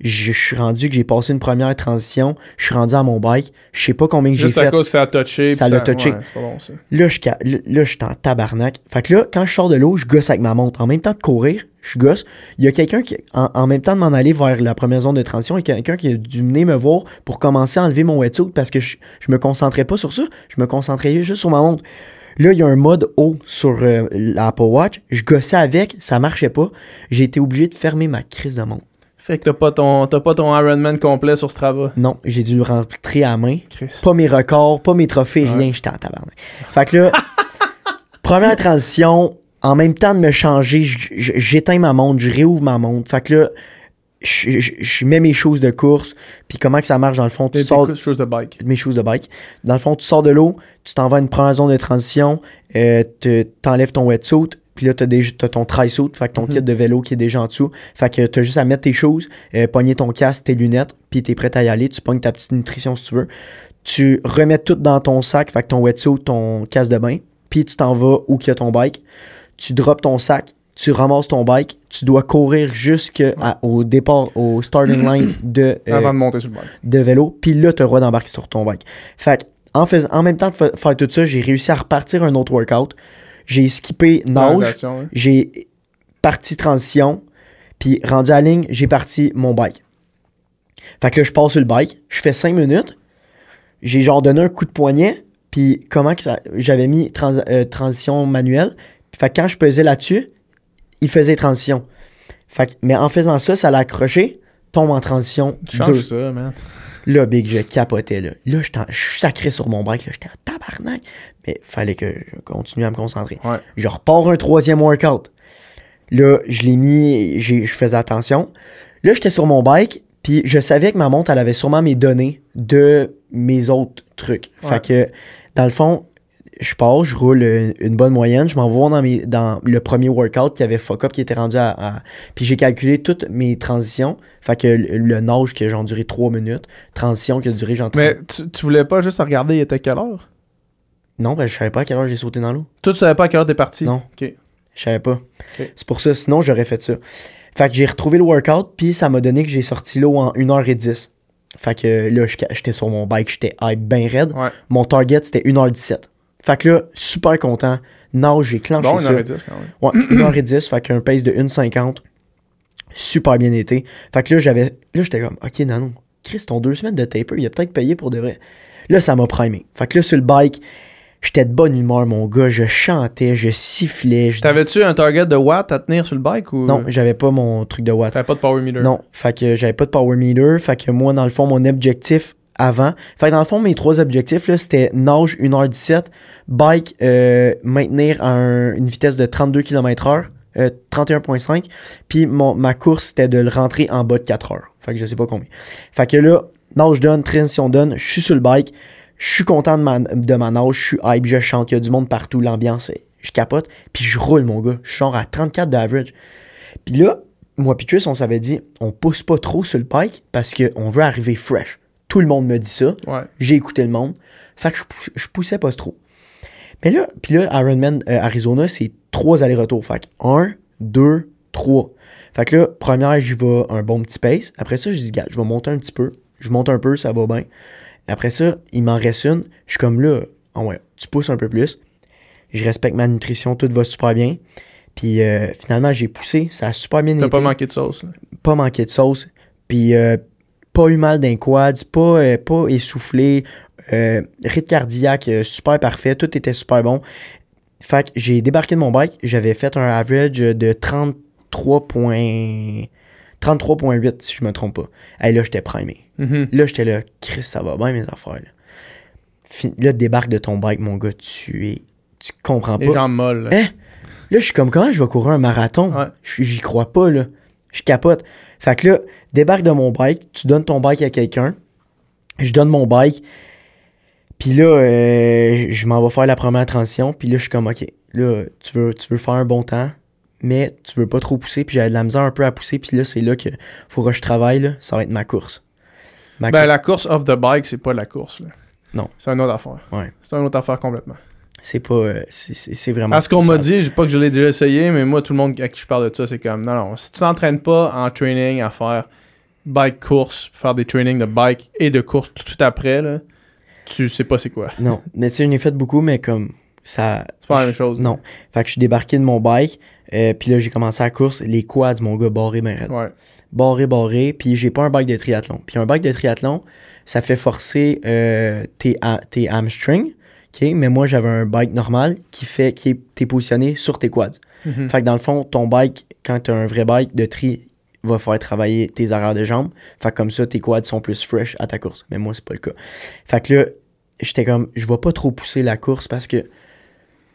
Je, suis rendu que j'ai passé une première transition. Je suis rendu à mon bike. Je sais pas combien que j'ai Juste à fait. cause ça a touché. Ça l'a touché. Ouais, c'est pas bon, ça. Là, je, ca- là, là, je suis en tabarnak. Fait que là, quand je sors de l'eau, je gosse avec ma montre. En même temps de courir, je gosse. Il y a quelqu'un qui, en, en même temps de m'en aller vers la première zone de transition, il y a quelqu'un qui a dû venir me voir pour commencer à enlever mon wetsuit parce que je, je me concentrais pas sur ça. Je me concentrais juste sur ma montre. Là, il y a un mode haut sur euh, l'Apple Watch. Je gossais avec, ça marchait pas. J'ai été obligé de fermer ma crise de montre. Fait que t'as pas ton, t'as pas ton Ironman complet sur Strava? Non, j'ai dû le rentrer à main. Chris. Pas mes records, pas mes trophées, Ouais. rien, j'étais en tabarnak. Fait que là, première transition, en même temps de me changer, j'éteins ma montre, je réouvre ma montre. Fait que là, je, je- je mets mes choses de course, puis comment que ça marche dans le fond, tu sors choses de bike. mes choses de bike. Dans le fond, tu sors de l'eau, tu t'en vas à une première zone de transition, euh, te- t'enlèves ton wetsuit, puis là, t'as, déjà, t'as ton tri-suit, fait que ton Mhm. kit de vélo qui est déjà en dessous. Fait que t'as juste à mettre tes choses, euh, pogner ton casque, tes lunettes, puis t'es prêt à y aller. Tu pognes ta petite nutrition si tu veux. Tu remets tout dans ton sac, fait que ton wetsuit, ton casque de bain, puis tu t'en vas où qu'il y a ton bike. Tu drops ton sac, tu ramasses ton bike, tu dois courir jusqu'au départ, au starting line de, euh, Avant de monter sur le bike. de vélo, puis là, tu as le droit d'embarquer sur ton bike. Fait que, en, fais- en même temps de fa- faire tout ça, j'ai réussi à repartir un autre workout. J'ai skippé nage, hein. j'ai parti transition, puis rendu à la ligne, j'ai parti mon bike. Fait que là, je passe sur le bike, je fais 5 minutes, j'ai genre donné un coup de poignet, puis comment que ça. J'avais mis trans- euh, transition manuelle, fait que quand je pesais là-dessus, il faisait transition. Fait que, mais en faisant ça, ça l'a accroché, tombe en transition. Tu changes deux. ça, man. Là, Big, je capotais, là. Là, je sacrais sur mon bike, là. J'étais en tabarnak. Mais fallait que je continue à me concentrer. Ouais. Je repars un troisième workout. Là, je l'ai mis, je faisais attention. Là, j'étais sur mon bike, puis je savais que ma montre, elle avait sûrement mes données de mes autres trucs. Ouais. Fait que, dans le fond, je pars, je roule une, une bonne moyenne, je m'en vais dans, mes, dans le premier workout qui avait fuck up, qui était rendu à. à- puis j'ai calculé toutes mes transitions. Fait que le, le nage qui a genre duré 3 minutes, transition qui a duré genre 30 Mais tu, tu voulais pas juste regarder, il était quelle heure? Non, ben, je savais pas à quelle heure j'ai sauté dans l'eau. Toi, tu savais pas à quelle heure t'es parti? Non. Ok. Je savais pas. C'est pour ça, sinon j'aurais fait ça. Fait que j'ai retrouvé le workout, puis ça m'a donné que j'ai sorti l'eau en 1h10. Fait que là, j'étais sur mon bike, j'étais hype bien raide. Ouais. Mon target, c'était 1h17. Fait que là, super content. Nage, j'ai clenché Bon, ça. 1h10 quand même. Ouais, 1h10, fait qu'un pace de 1,50. Super bien été. Fait que là, j'avais. Là, j'étais comme, ok, Nano, Chris, ton deux semaines de taper, il a peut-être payé pour de vrai. Là, ça m'a primé. Fait que là, sur le bike, j'étais de bonne humeur, mon gars. Je chantais, je sifflais. Je T'avais-tu un target de watts à tenir sur le bike ou? Non, j'avais pas mon truc de watt. T'avais pas de power meter? Non, fait que j'avais pas de power meter. Fait que moi, dans le fond, mon objectif avant. Fait que dans le fond, mes trois objectifs, là, c'était nage 1h17, bike, euh, maintenir un- une vitesse de 32 km/h, euh, 31.5, puis ma course, c'était de le rentrer en bas de 4 heures. Fait que je sais pas combien. Fait que là, nage donne, transition donne, je suis sur le bike, je suis content de ma, de ma nage, je suis hype, je chante, il y a du monde partout, l'ambiance, je capote, puis je roule, mon gars. Je suis genre à 34 d'average. Puis là, moi puis on s'avait dit, on pousse pas trop sur le bike parce qu'on veut arriver fresh. Tout le monde me dit ça. Ouais. J'ai écouté le monde. Fait que je, je poussais pas trop. Mais là, puis là, Ironman euh, Arizona, c'est trois allers-retours. Fait que un, deux, trois. Fait que là, première, j'y vais un bon petit pace. Après ça, je dis, gars, je vais monter un petit peu. Je monte un peu, ça va bien. Après ça, il m'en reste une. Je suis comme là, ah ouais, tu pousses un peu plus. Je respecte ma nutrition, tout va super bien. Puis euh, finalement, j'ai poussé, ça a super bien T'as été pas manqué de sauce. là. pas manqué de sauce. Puis euh, pas eu mal d'un quads, pas, euh, pas essoufflé. Euh, rythme cardiaque, euh, super parfait. Tout était super bon. Fait que j'ai débarqué de mon bike. J'avais fait un average de 33 points- 33.8 si je me trompe pas. Hey, là, j'étais primé. Mhm. Là, j'étais là, Chris, ça va bien mes affaires. Là, Fin- là débarque de ton bike, mon gars, tu es. Tu comprends Les pas. jambes molles. là. Hein? Là, je suis comme, comment je vais courir un marathon? Ouais. J'y crois pas, là. Je capote. Fait que là, débarque de mon bike, tu donnes ton bike à quelqu'un, je donne mon bike, puis là, euh, je m'en vais faire la première transition, puis là, je suis comme, OK, là, tu veux, tu veux faire un bon temps, mais tu veux pas trop pousser, puis j'avais de la misère un peu à pousser, puis là, c'est là que faudra que je travaille, là, ça va être ma course. Ma Ben, course. la course off the bike, c'est pas la course. là. Non. C'est une autre affaire. Ouais. C'est une autre affaire complètement. C'est pas, euh, c'est- vraiment... À ce qu'on m'a dit, j'ai pas que je l'ai déjà essayé, mais moi, tout le monde à qui je parle de ça, c'est comme, non, non, si tu t'entraînes pas en training à faire bike course, faire des trainings de bike et de course tout de suite après, là, tu sais pas c'est quoi. Non, mais tu sais, j'en ai fait beaucoup, mais comme, ça... C'est pas la même chose. Non. Fait que je suis débarqué de mon bike, euh, puis là, j'ai commencé la course. Les quads, mon gars, barré, ben raide. Ouais. Barré, barré, puis j'ai pas un bike de triathlon. Puis un bike de triathlon, ça fait forcer euh, tes, tes hamstrings, OK? Mais moi, j'avais un bike normal qui fait, qui est, t'es positionné sur tes quads. Mhm. Fait que dans le fond, ton bike, quand t'as un vrai bike de tri, va faire travailler tes arrières de jambes. Fait que comme ça, tes quads sont plus fresh à ta course. Mais moi, c'est pas le cas. Fait que là, j'étais comme, je vais pas trop pousser la course parce que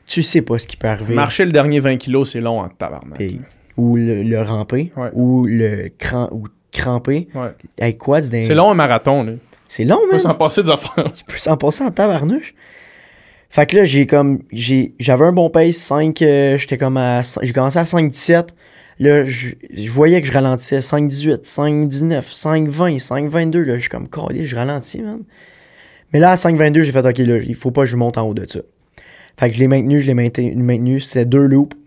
tu sais pas ce qui peut arriver. Marcher le dernier 20 kilos, c'est long en tabarnak. Et- ou le, le ramper, Ouais. ou le cran, ou cramper. Ouais. Avec quads, d'un- C'est long un marathon, là. C'est long, On peut man. s'en passer des affaires. Tu peux s'en passer en tabarnouche. Fait que là, j'ai comme. J'avais un bon pace, 5. euh, J'étais comme à. J'ai commencé à 5-17. Là, je, voyais que je ralentissais 5-18, 5-19, 5-20, 5-22. Là, je suis comme, calé, je ralentis, man. Mais là, à 5-22, j'ai fait, OK, là, il faut pas que je monte en haut de ça. Fait que je l'ai maintenu, je l'ai maintenu. maintenu. C'était deux loops.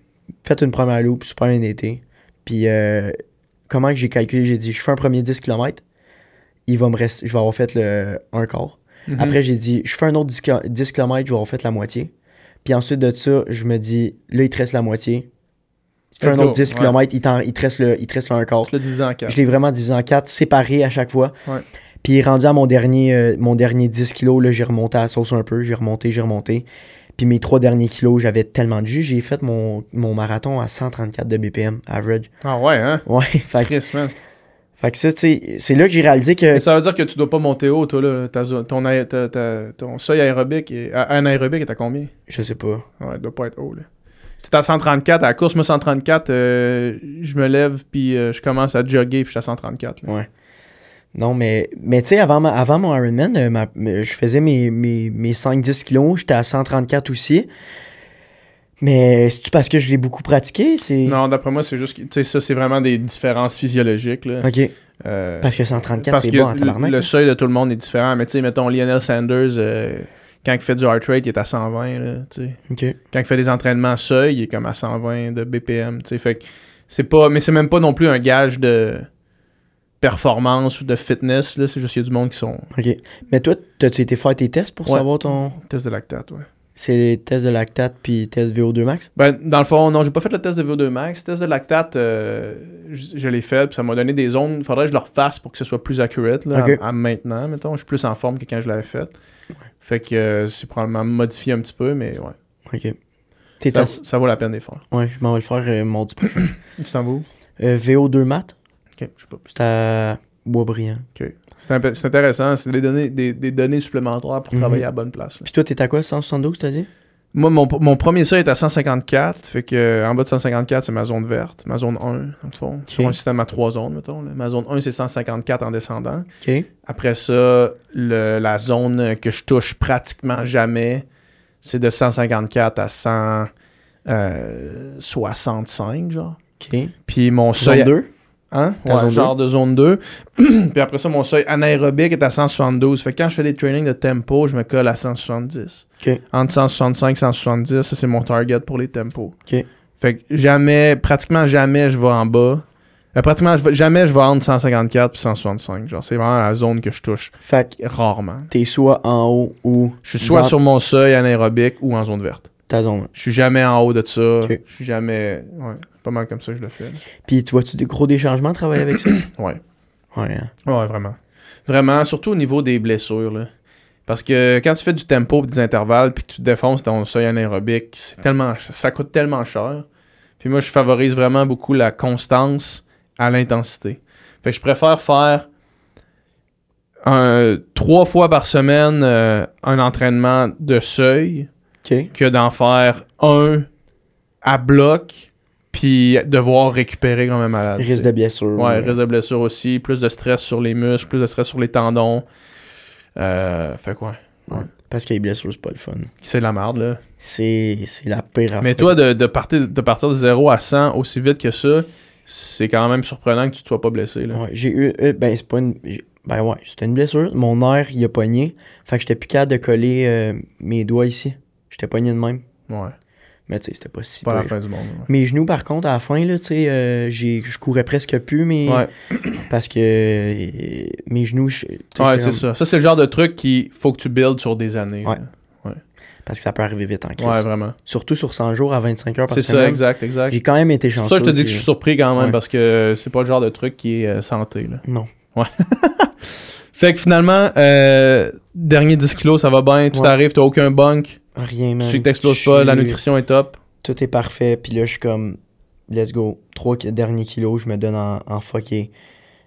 Faites une première loop, super bien été. Puis, euh, comment que j'ai calculé J'ai dit, je fais un premier 10 km. Il va me rester. Je vais avoir fait le un quart. Mhm. Après, j'ai dit, je fais un autre 10, ki- 10 km, je vais avoir fait la moitié. Puis ensuite de ça, je me dis, là, il te reste la moitié. Tu fais Let's un autre go. 10 Ouais. km, il, il, te reste le, il te reste le un quart. Je l'ai divisé en quatre. Je l'ai vraiment divisé en quatre, séparé à chaque fois. Ouais. Puis rendu à mon dernier, euh, mon dernier 10 kilos, là, j'ai remonté à la sauce un peu, j'ai remonté, j'ai remonté. Puis mes trois derniers kilos, j'avais tellement de jus, j'ai fait mon, mon marathon à 134 de BPM, average. Ah ouais, hein? Ouais, fait, que- Chris, man. Fait que ça, tu c'est là que j'ai réalisé que... Mais ça veut dire que tu dois pas monter haut, toi, là. Ta ton, aé- ta- ta- ton seuil aérobique, est, anaérobique est à combien? Je sais pas. Ouais, il doit pas être haut, là. c'est à 134 à la course. Moi, 134, euh, je me lève puis euh, je commence à jogger puis je suis à 134. là. Ouais. Non, mais, mais tu sais, avant, ma- avant mon Ironman, euh, ma- je faisais mes, mes, mes 5-10 kilos, j'étais à 134 aussi. Mais c'est-tu parce que je l'ai beaucoup pratiqué? C'est... Non, d'après moi, c'est juste que tu sais, ça, c'est vraiment des différences physiologiques. Là. Ok. Euh, Parce que 134, parce c'est bon en le- tabarnak. le là. seuil de tout le monde est différent. Mais tu sais, mettons Lionel Sanders, euh, quand il fait du heart rate, il est à 120. Là, quand il fait des entraînements seuil, il est comme à 120 de BPM. Fait que c'est pas. Mais c'est même pas non plus un gage de performance ou de fitness. Là. C'est juste qu'il y a du monde qui sont Ok. Mais toi, t'as-tu été faire tes tests pour Ouais. savoir ton. test de lactate. Ouais. C'est test de lactate puis test VO2 max? Ben, dans le fond, non, j'ai pas fait le test de VO2 max. Test de lactate, euh, je, je l'ai fait, puis ça m'a donné des zones. Faudrait que je le refasse pour que ce soit plus accurate là, Ok. à, à maintenant, mettons. Je suis plus en forme que quand je l'avais fait. Fait que euh, c'est probablement modifié un petit peu, mais ouais. Ok. Ça, ça vaut la peine d'y faire. Ouais, je m'en vais le faire euh, mardi prochain. Tu t'en vas où? Euh, VO2 mat, Ok, je sais pas. c'est à Boisbriand. Imp- c'est intéressant, c'est des données, des, des données supplémentaires pour Mhm. travailler à la bonne place. là. Puis toi, t'es à quoi? 172, t'as dit? Moi, mon, mon premier seuil est à 154. Fait que euh, en bas de 154, c'est ma zone verte. Ma zone 1, dans le fond. Sur un système à trois zones, mettons. là. Ma zone 1, c'est 154 en descendant. Après ça, le- la zone que je touche pratiquement jamais, c'est de 154 à 165, genre. Ok. Puis mon Zone seuil. 2? Hein? Ouais, genre de zone 2. Puis après ça, mon seuil anaérobique est à 172. Fait que quand je fais des trainings de tempo, je me colle à 170. Ok. Entre 165 et 170, ça c'est mon target pour les tempos. Fait que jamais, pratiquement jamais je vais en bas. Euh, pratiquement je vais- jamais je vais entre 154 et 165. Genre, c'est vraiment la zone que je touche Fait que rarement. t'es soit en haut ou Je suis soit Dans- sur mon seuil anaérobique ou en zone verte. Ta zone. Je suis jamais en haut de ça. Je suis jamais. Ouais, pas mal comme ça que je le fais. Puis tu vois-tu des gros des changements travailler avec ça? Ouais. Ouais. hein. Ouais, vraiment. Vraiment, surtout au niveau des blessures. Là. Parce que quand tu fais du tempo et des intervalles puis que tu défonces ton seuil anaérobique, c'est tellement, ça coûte tellement cher. Puis moi, je favorise vraiment beaucoup la constance à l'intensité. Fait que je préfère faire un- trois fois par semaine euh, un entraînement de seuil Que d'en faire un à bloc puis devoir récupérer quand même malade. Risque de blessure. Ouais, risque de blessure aussi, plus de stress sur les muscles, plus de stress sur les tendons. Euh, fait quoi? Parce que les blessures, c'est pas le fun. C'est de la merde, là. C'est la pire affaire. Mais toi, de, de, partir, de partir de 0 à 100 aussi vite que ça, c'est quand même surprenant que tu te sois pas blessé, là. Ouais, j'ai eu. euh, ben, c'est pas une. Ben ouais, c'était une blessure. Mon nerf, il a pogné. Fait que j'étais plus capable de coller euh, mes doigts ici. J'étais pogné de même. Ouais, Mais tu sais, c'était pas si pas la fin du monde. ouais. Mes genoux, par contre, à la fin, là, tu sais, euh, je courais presque plus, mais. Ouais, Parce que euh, mes genoux. ouais c'est comme- ça. Ça, c'est le genre de truc qu'il faut que tu builds sur des années. Ouais. là. Parce que ça peut arriver vite en crise. Ouais, vraiment. Surtout sur 100 jours à 25 heures par C'est semaine. ça, exact, exact. J'ai quand même été C'est chanceux. ça que je te dis que je suis surpris quand même Ouais. parce que c'est pas le genre de truc qui est euh, santé, là. Non. Fait que finalement, euh, dernier 10 kilos, ça va bien, tout Ouais. arrive, t'as aucun bunk, Rien, tu man. sais que t'exploses pas, la nutrition est top. Tout est parfait. Puis là, je suis comme, let's go. Trois derniers kilos, je me donne en, en fucké.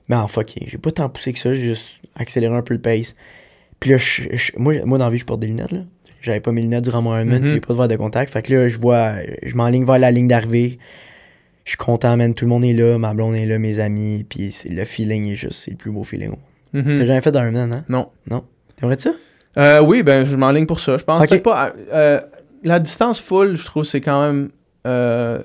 Mais en fucké. J'ai pas tant poussé que ça, j'ai juste accéléré un peu le pace. Puis là, je- je- moi, moi, dans la vie, je porte des lunettes, là. J'avais pas mes lunettes durant mon Ironman, Mhm. puis j'ai pas de verre de contact. Fait que là, je vois, je m'enligne vers la ligne d'arrivée. Je suis content, man. Tout le monde est là, ma blonde est là, mes amis. Puis le feeling est juste, c'est le plus beau feeling. Mhm. T'as jamais fait d'Ironman, hein? Non? T'aimerais ça? Euh, oui, ben je m'enligne pour ça. Je pense Ok. peut-être pas. euh, la distance full, je trouve c'est quand même euh,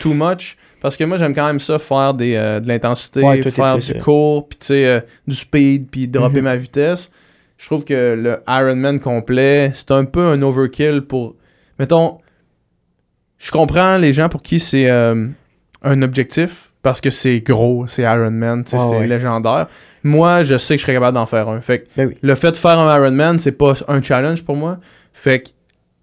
too much. Parce que moi, j'aime quand même ça, faire des, euh, de l'intensité, Ouais, faire du court, puis tu sais, du speed, puis dropper Mhm. ma vitesse. Je trouve que le Ironman complet, c'est un peu un overkill pour. Mettons, je comprends les gens pour qui c'est un objectif, parce que c'est gros, c'est sais, Ouais, c'est ouais. légendaire. Moi, je sais que je serais capable d'en faire un. Fait que Ben oui. le fait de faire un Ironman, c'est pas un challenge pour moi. Fait que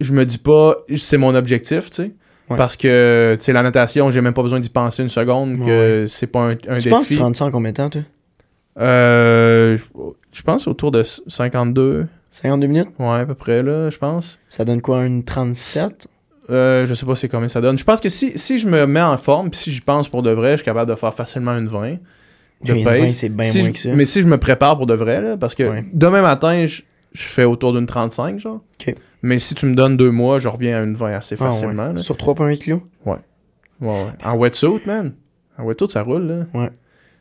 je me dis pas, c'est mon objectif, tu sais. Ouais. Parce que, tu sais, la natation, j'ai même pas besoin d'y penser une seconde, que c'est pas un, un Tu défi. penses que tu ça en combien de temps, toi? Euh, je pense autour de 52. 52 minutes? Ouais, à peu près, là, je pense. Ça donne quoi, une 37? Euh, je sais pas c'est combien ça donne. Je pense que si, si je me mets en forme, puis si j'y pense pour de vrai, je suis capable de faire facilement une 20 de Une pace. 20, c'est bien Si moins je- que ça. Mais si je me prépare pour de vrai, là, parce que Ouais. demain matin, je, je fais autour d'une 35, genre. Mais si tu me donnes deux mois, je reviens à une 20 assez Ah, ouais. facilement. Sur 3,8 kilos? Ouais, ouais. En wetsuit, man. En wetsuit, ça roule, là. Ouais.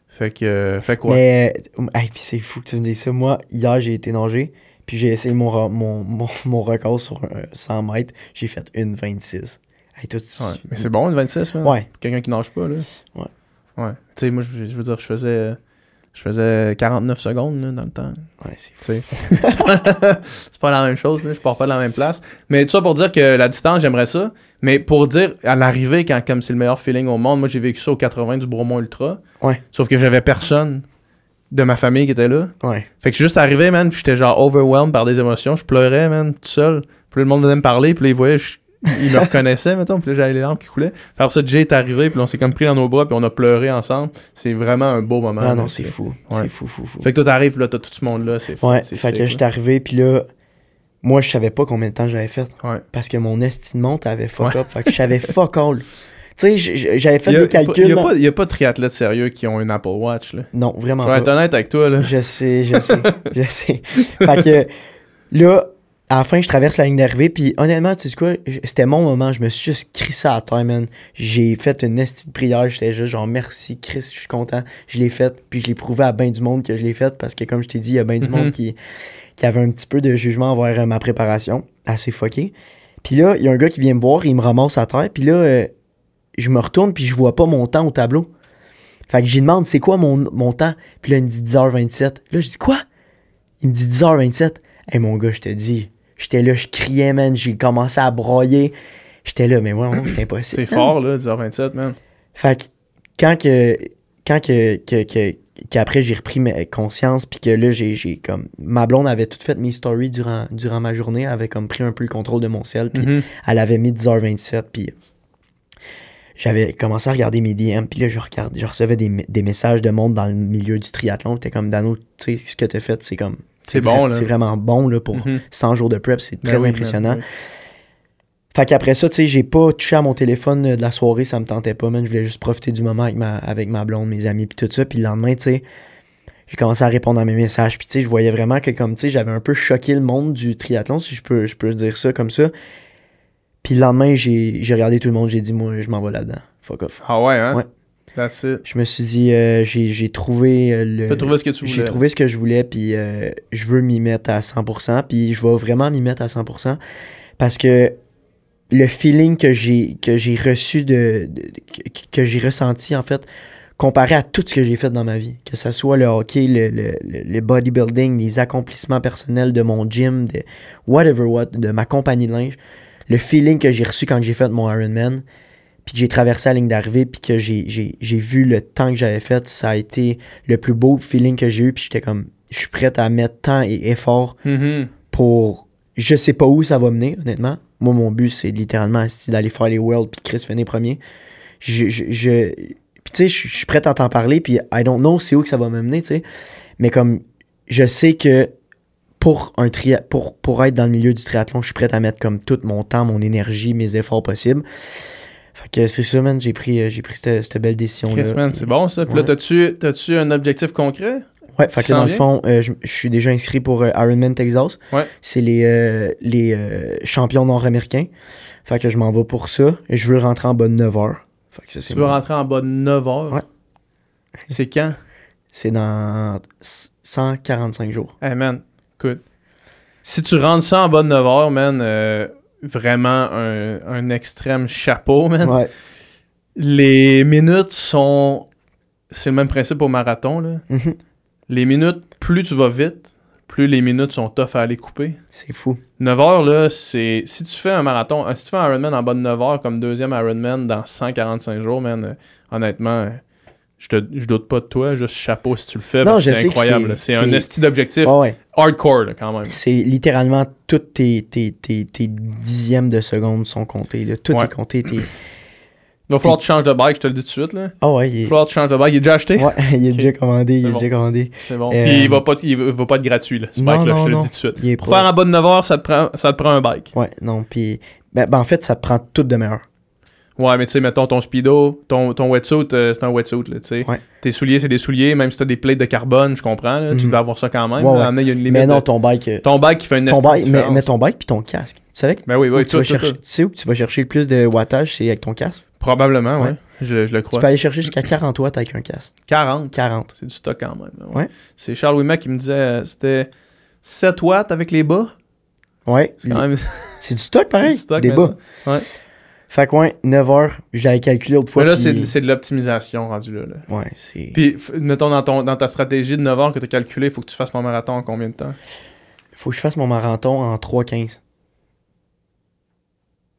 Fait que, euh, fait quoi? Mais, hey, puis c'est fou que tu me dises ça. Moi, hier, j'ai été nager, puis j'ai essayé mon, mon, mon, mon record sur euh, 100 mètres. J'ai fait une 26. Hey, toi, tu- Ouais. Mais c'est bon, une 26, man. Ouais. Quelqu'un qui nage pas, là. Ouais. Ouais. Tu sais, moi, je je veux dire, je faisais. Je faisais 49 secondes, là, dans le temps. Ouais, c'est pas, c'est pas la même chose, là. je pars pas de la même place. Mais tout ça pour dire que la distance, j'aimerais ça. Mais pour dire, à l'arrivée, quand comme c'est le meilleur feeling au monde, moi j'ai vécu ça au 80 du Bromont Ultra. Ouais. Sauf que j'avais personne de ma famille qui était là. Ouais. Fait que je suis juste arrivé, man, puis j'étais genre overwhelmed par des émotions. Je pleurais, man, tout seul. Puis le monde venait me parler, puis là, ils voyaient, je- ils me reconnaissaient, mettons. Puis là, j'avais les larmes qui coulaient. Puis après ça, Jay est arrivé, puis on s'est comme pris dans nos bras, puis on a pleuré ensemble. C'est vraiment un beau moment. Ah non, c'est fou. Ouais. C'est fou, fou, fou. Fait que toi, t'arrives, puis là, t'as tout ce monde-là. C'est Ouais, c'est fait sick, que là. j'étais arrivé, puis là, moi, je savais pas combien de temps j'avais fait. Ouais. Parce que mon estime monte avait fuck Ouais. up. Fait que je savais fuck all. Tu sais, j'avais fait des calculs. Il y a a pas de triathlètes sérieux qui ont une Apple Watch. Là. Non, vraiment Je vais être pas. honnête avec toi. Là. Je sais, je sais, je sais. Fait que là, à la fin, je traverse la ligne d'arrivée, puis honnêtement, tu sais quoi, c'était mon moment, je me suis juste crissé à terre, man. J'ai fait une estie de prière, j'étais juste genre merci, Chris, je suis content. Je l'ai faite, puis je l'ai prouvé à bien du monde que je l'ai faite, parce que comme je t'ai dit, il y a bien du Mhm. monde qui, qui avait un petit peu de jugement envers euh, ma préparation, assez fucké. Puis là, il y a un gars qui vient me voir, il me ramasse à terre, puis là, euh, je me retourne, puis je vois pas mon temps au tableau. Fait que j'y demande c'est quoi mon, mon temps? Puis là, il me dit 10h27. Là, je dis quoi? Il me dit 10h27. Hey mon gars, je te dis, j'étais là, je criais, man, j'ai commencé à broyer. J'étais là, mais moi, c'est impossible. C'est fort, là, 10h27, man. Fait que quand que quand que, que, que- qu'après j'ai repris ma conscience puis que là j'ai, j'ai comme ma blonde avait tout fait mes stories durant durant ma journée, elle avait comme pris un peu le contrôle de mon sel puis Mhm. elle avait mis 10h27 puis j'avais commencé à regarder mes DM puis là je recevais des, me- des messages de monde dans le milieu du triathlon, t'es comme Dano, tu sais ce que t'as fait, c'est comme C'est bon. C'est vraiment bon là pour Mhm. 100 jours de prep, c'est Ben très oui, impressionnant. oui. Fait qu'après ça, tu sais, j'ai pas touché à mon téléphone euh, de la soirée, ça me tentait pas, man. Je voulais juste profiter du moment avec ma, avec ma blonde, mes amis, puis tout ça. Puis le lendemain, tu sais, j'ai commencé à répondre à mes messages. Puis tu sais, je voyais vraiment que, comme, tu sais, j'avais un peu choqué le monde du triathlon, si je peux, je peux dire ça comme ça. Puis le lendemain, j'ai j'ai regardé tout le monde, j'ai dit, moi, je m'en vais là-dedans. Fuck off. Ah ouais, hein? Ouais. That's it. Je me suis dit, euh, j'ai j'ai trouvé euh, le. T'as trouvé ce que tu J'ai voulais. trouvé ce que je voulais, puis euh, je veux m'y mettre à 100%, puis je vais vraiment m'y mettre à 100%, parce que le feeling que j'ai que j'ai reçu de, de- que, que j'ai ressenti en fait comparé à tout ce que j'ai fait dans ma vie que ce soit le hockey le, le, le- le bodybuilding les accomplissements personnels de mon gym de whatever what de ma compagnie de linge le feeling que j'ai reçu quand j'ai fait mon Ironman puis que j'ai traversé la ligne d'arrivée puis que j'ai, j'ai, j'ai vu le temps que j'avais fait ça a été le plus beau feeling que j'ai eu puis j'étais comme je suis prêt à mettre temps et effort Mhm. pour je sais pas où ça va mener honnêtement. Moi mon but c'est littéralement d'aller faire les worlds puis Chris finir premier. Je je, je- puis tu sais je suis prêt à t'en parler puis I don't know c'est où que ça va me mener tu sais. Mais comme je sais que pour un tri pour pour être dans le milieu du triathlon je suis prêt à mettre comme tout mon temps mon énergie mes efforts possibles fait que c'est ça man j'ai pris j'ai pris cette, cette belle décision là Chris, man, c'est bon ça. Puis là, t'as-tu, t'as-tu un objectif concret? Ouais, fait que dans le fond, euh, je, je suis déjà inscrit pour euh, Ironman Texas. Ouais. C'est les, euh, les champions nord-américains. Fait que je m'en vais pour ça. Et je veux rentrer en bas de 9 heures. Fait que ça, Tu veux mon- rentrer en bas de 9 heures? Ouais. C'est quand? C'est dans 145 jours. Hey man, écoute. Si tu rentres ça en bas de 9 heures, man, euh, vraiment un, un extrême chapeau, man. Ouais. Les minutes sont. C'est le même principe au marathon, là. Mhm. Les minutes, plus tu vas vite, plus les minutes sont tough à aller couper. C'est fou. 9 heures, là, c'est. Si tu fais un marathon, euh, si tu fais un Ironman en bas de 9 heures comme deuxième Ironman dans 145 jours, man, euh, honnêtement, je, te, je doute pas de toi, juste chapeau si tu le fais. C'est incroyable. c'est- un esti d'objectif ouais. hardcore, là, quand même. C'est littéralement toutes tes, tes, tes, tes dixièmes de seconde sont comptés. Là. Tout Ouais. est compté. Il va falloir que tu changes de bike, je te le dis tout de suite. Là. Ah ouais, Il va falloir que tu changes de bike. Il est déjà acheté? ouais, il est déjà commandé. Il est bon. déjà commandé. C'est bon. Euh, Puis il va, pas, il va- pas être gratuit, là, ce bike-là, je non, te le non. dis tout de suite. Pour faire en bas de 9 heures, ça te prend, ça te prend un bike. Ouais, non, puis... Ben, ben, en fait, ça te prend tout de meilleur. Ouais, mais tu sais, mettons ton speedo, ton, ton wetsuit, euh, c'est un wetsuit, là, tu sais. Ouais. Tes souliers, c'est des souliers, même si t'as des plates de carbone, je comprends, là, tu Mhm. dois avoir ça quand même. Ouais, là. ouais. À un moment donné, il y a une limite. Mais non, ton bike. euh, Ton bike qui fait une ton bike, mais, mais ton bike puis ton casque. Tu savais que Ben oui, oui, tu, vas tout, chercher, tout. tu sais où tu vas chercher le plus de wattage, c'est avec ton casque? Probablement, ouais. Je, je le Tu crois. peux aller chercher jusqu'à 40 watts avec un casque. 40. 40. C'est du stock quand même. Ouais. C'est Charles Wimac qui me disait euh, c'était 7 watts avec les bas? Ouais. C'est quand même C'est du stock pareil. du stock. des bas. Ouais. Fait que ouais, 9 heures, je l'avais calculé l'autre fois. Mais là, puis- c'est de- l'optimisation rendu là. là. Ouais, c'est. Puis, mettons, dans, ton, dans ta stratégie de 9 heures que tu as calculé, il faut que tu fasses ton marathon en combien de temps? Faut que je fasse mon marathon en 3.15.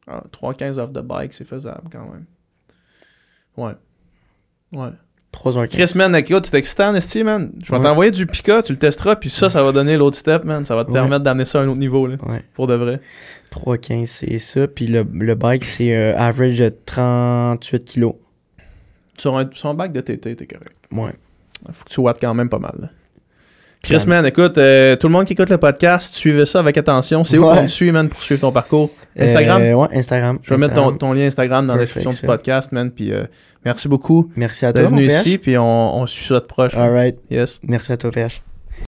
ah, 3-15 off the bike, c'est faisable quand même. Ouais. Ouais. 3h15. Chris, man, écoute, c'est excitant, Esti, man. Je vais Ouais. t'envoyer du Pika, tu le testeras, puis ça, ça va donner l'autre step, man. Ça va te Ouais. permettre d'amener ça à un autre niveau, là, Ouais. pour de vrai. 3.15, c'est ça. Puis le, le bike, c'est euh, average de 38 kilos. Sur un, sur un bike de TT, t'es correct. Ouais. Faut que tu wattes quand même pas mal. là. Chris, man, écoute, euh, tout le monde qui écoute le podcast, suivez ça avec attention. C'est où Ouais. qu'on te suit, man, pour suivre ton parcours? Instagram? Euh, ouais, Instagram. Je vais mettre ton, Instagram. ton lien Instagram dans la description du podcast, man. Puis euh, merci beaucoup Merci à toi, venu ici, puis on, on suit ça de proche. man. Alright. Yes. Merci à toi, PH.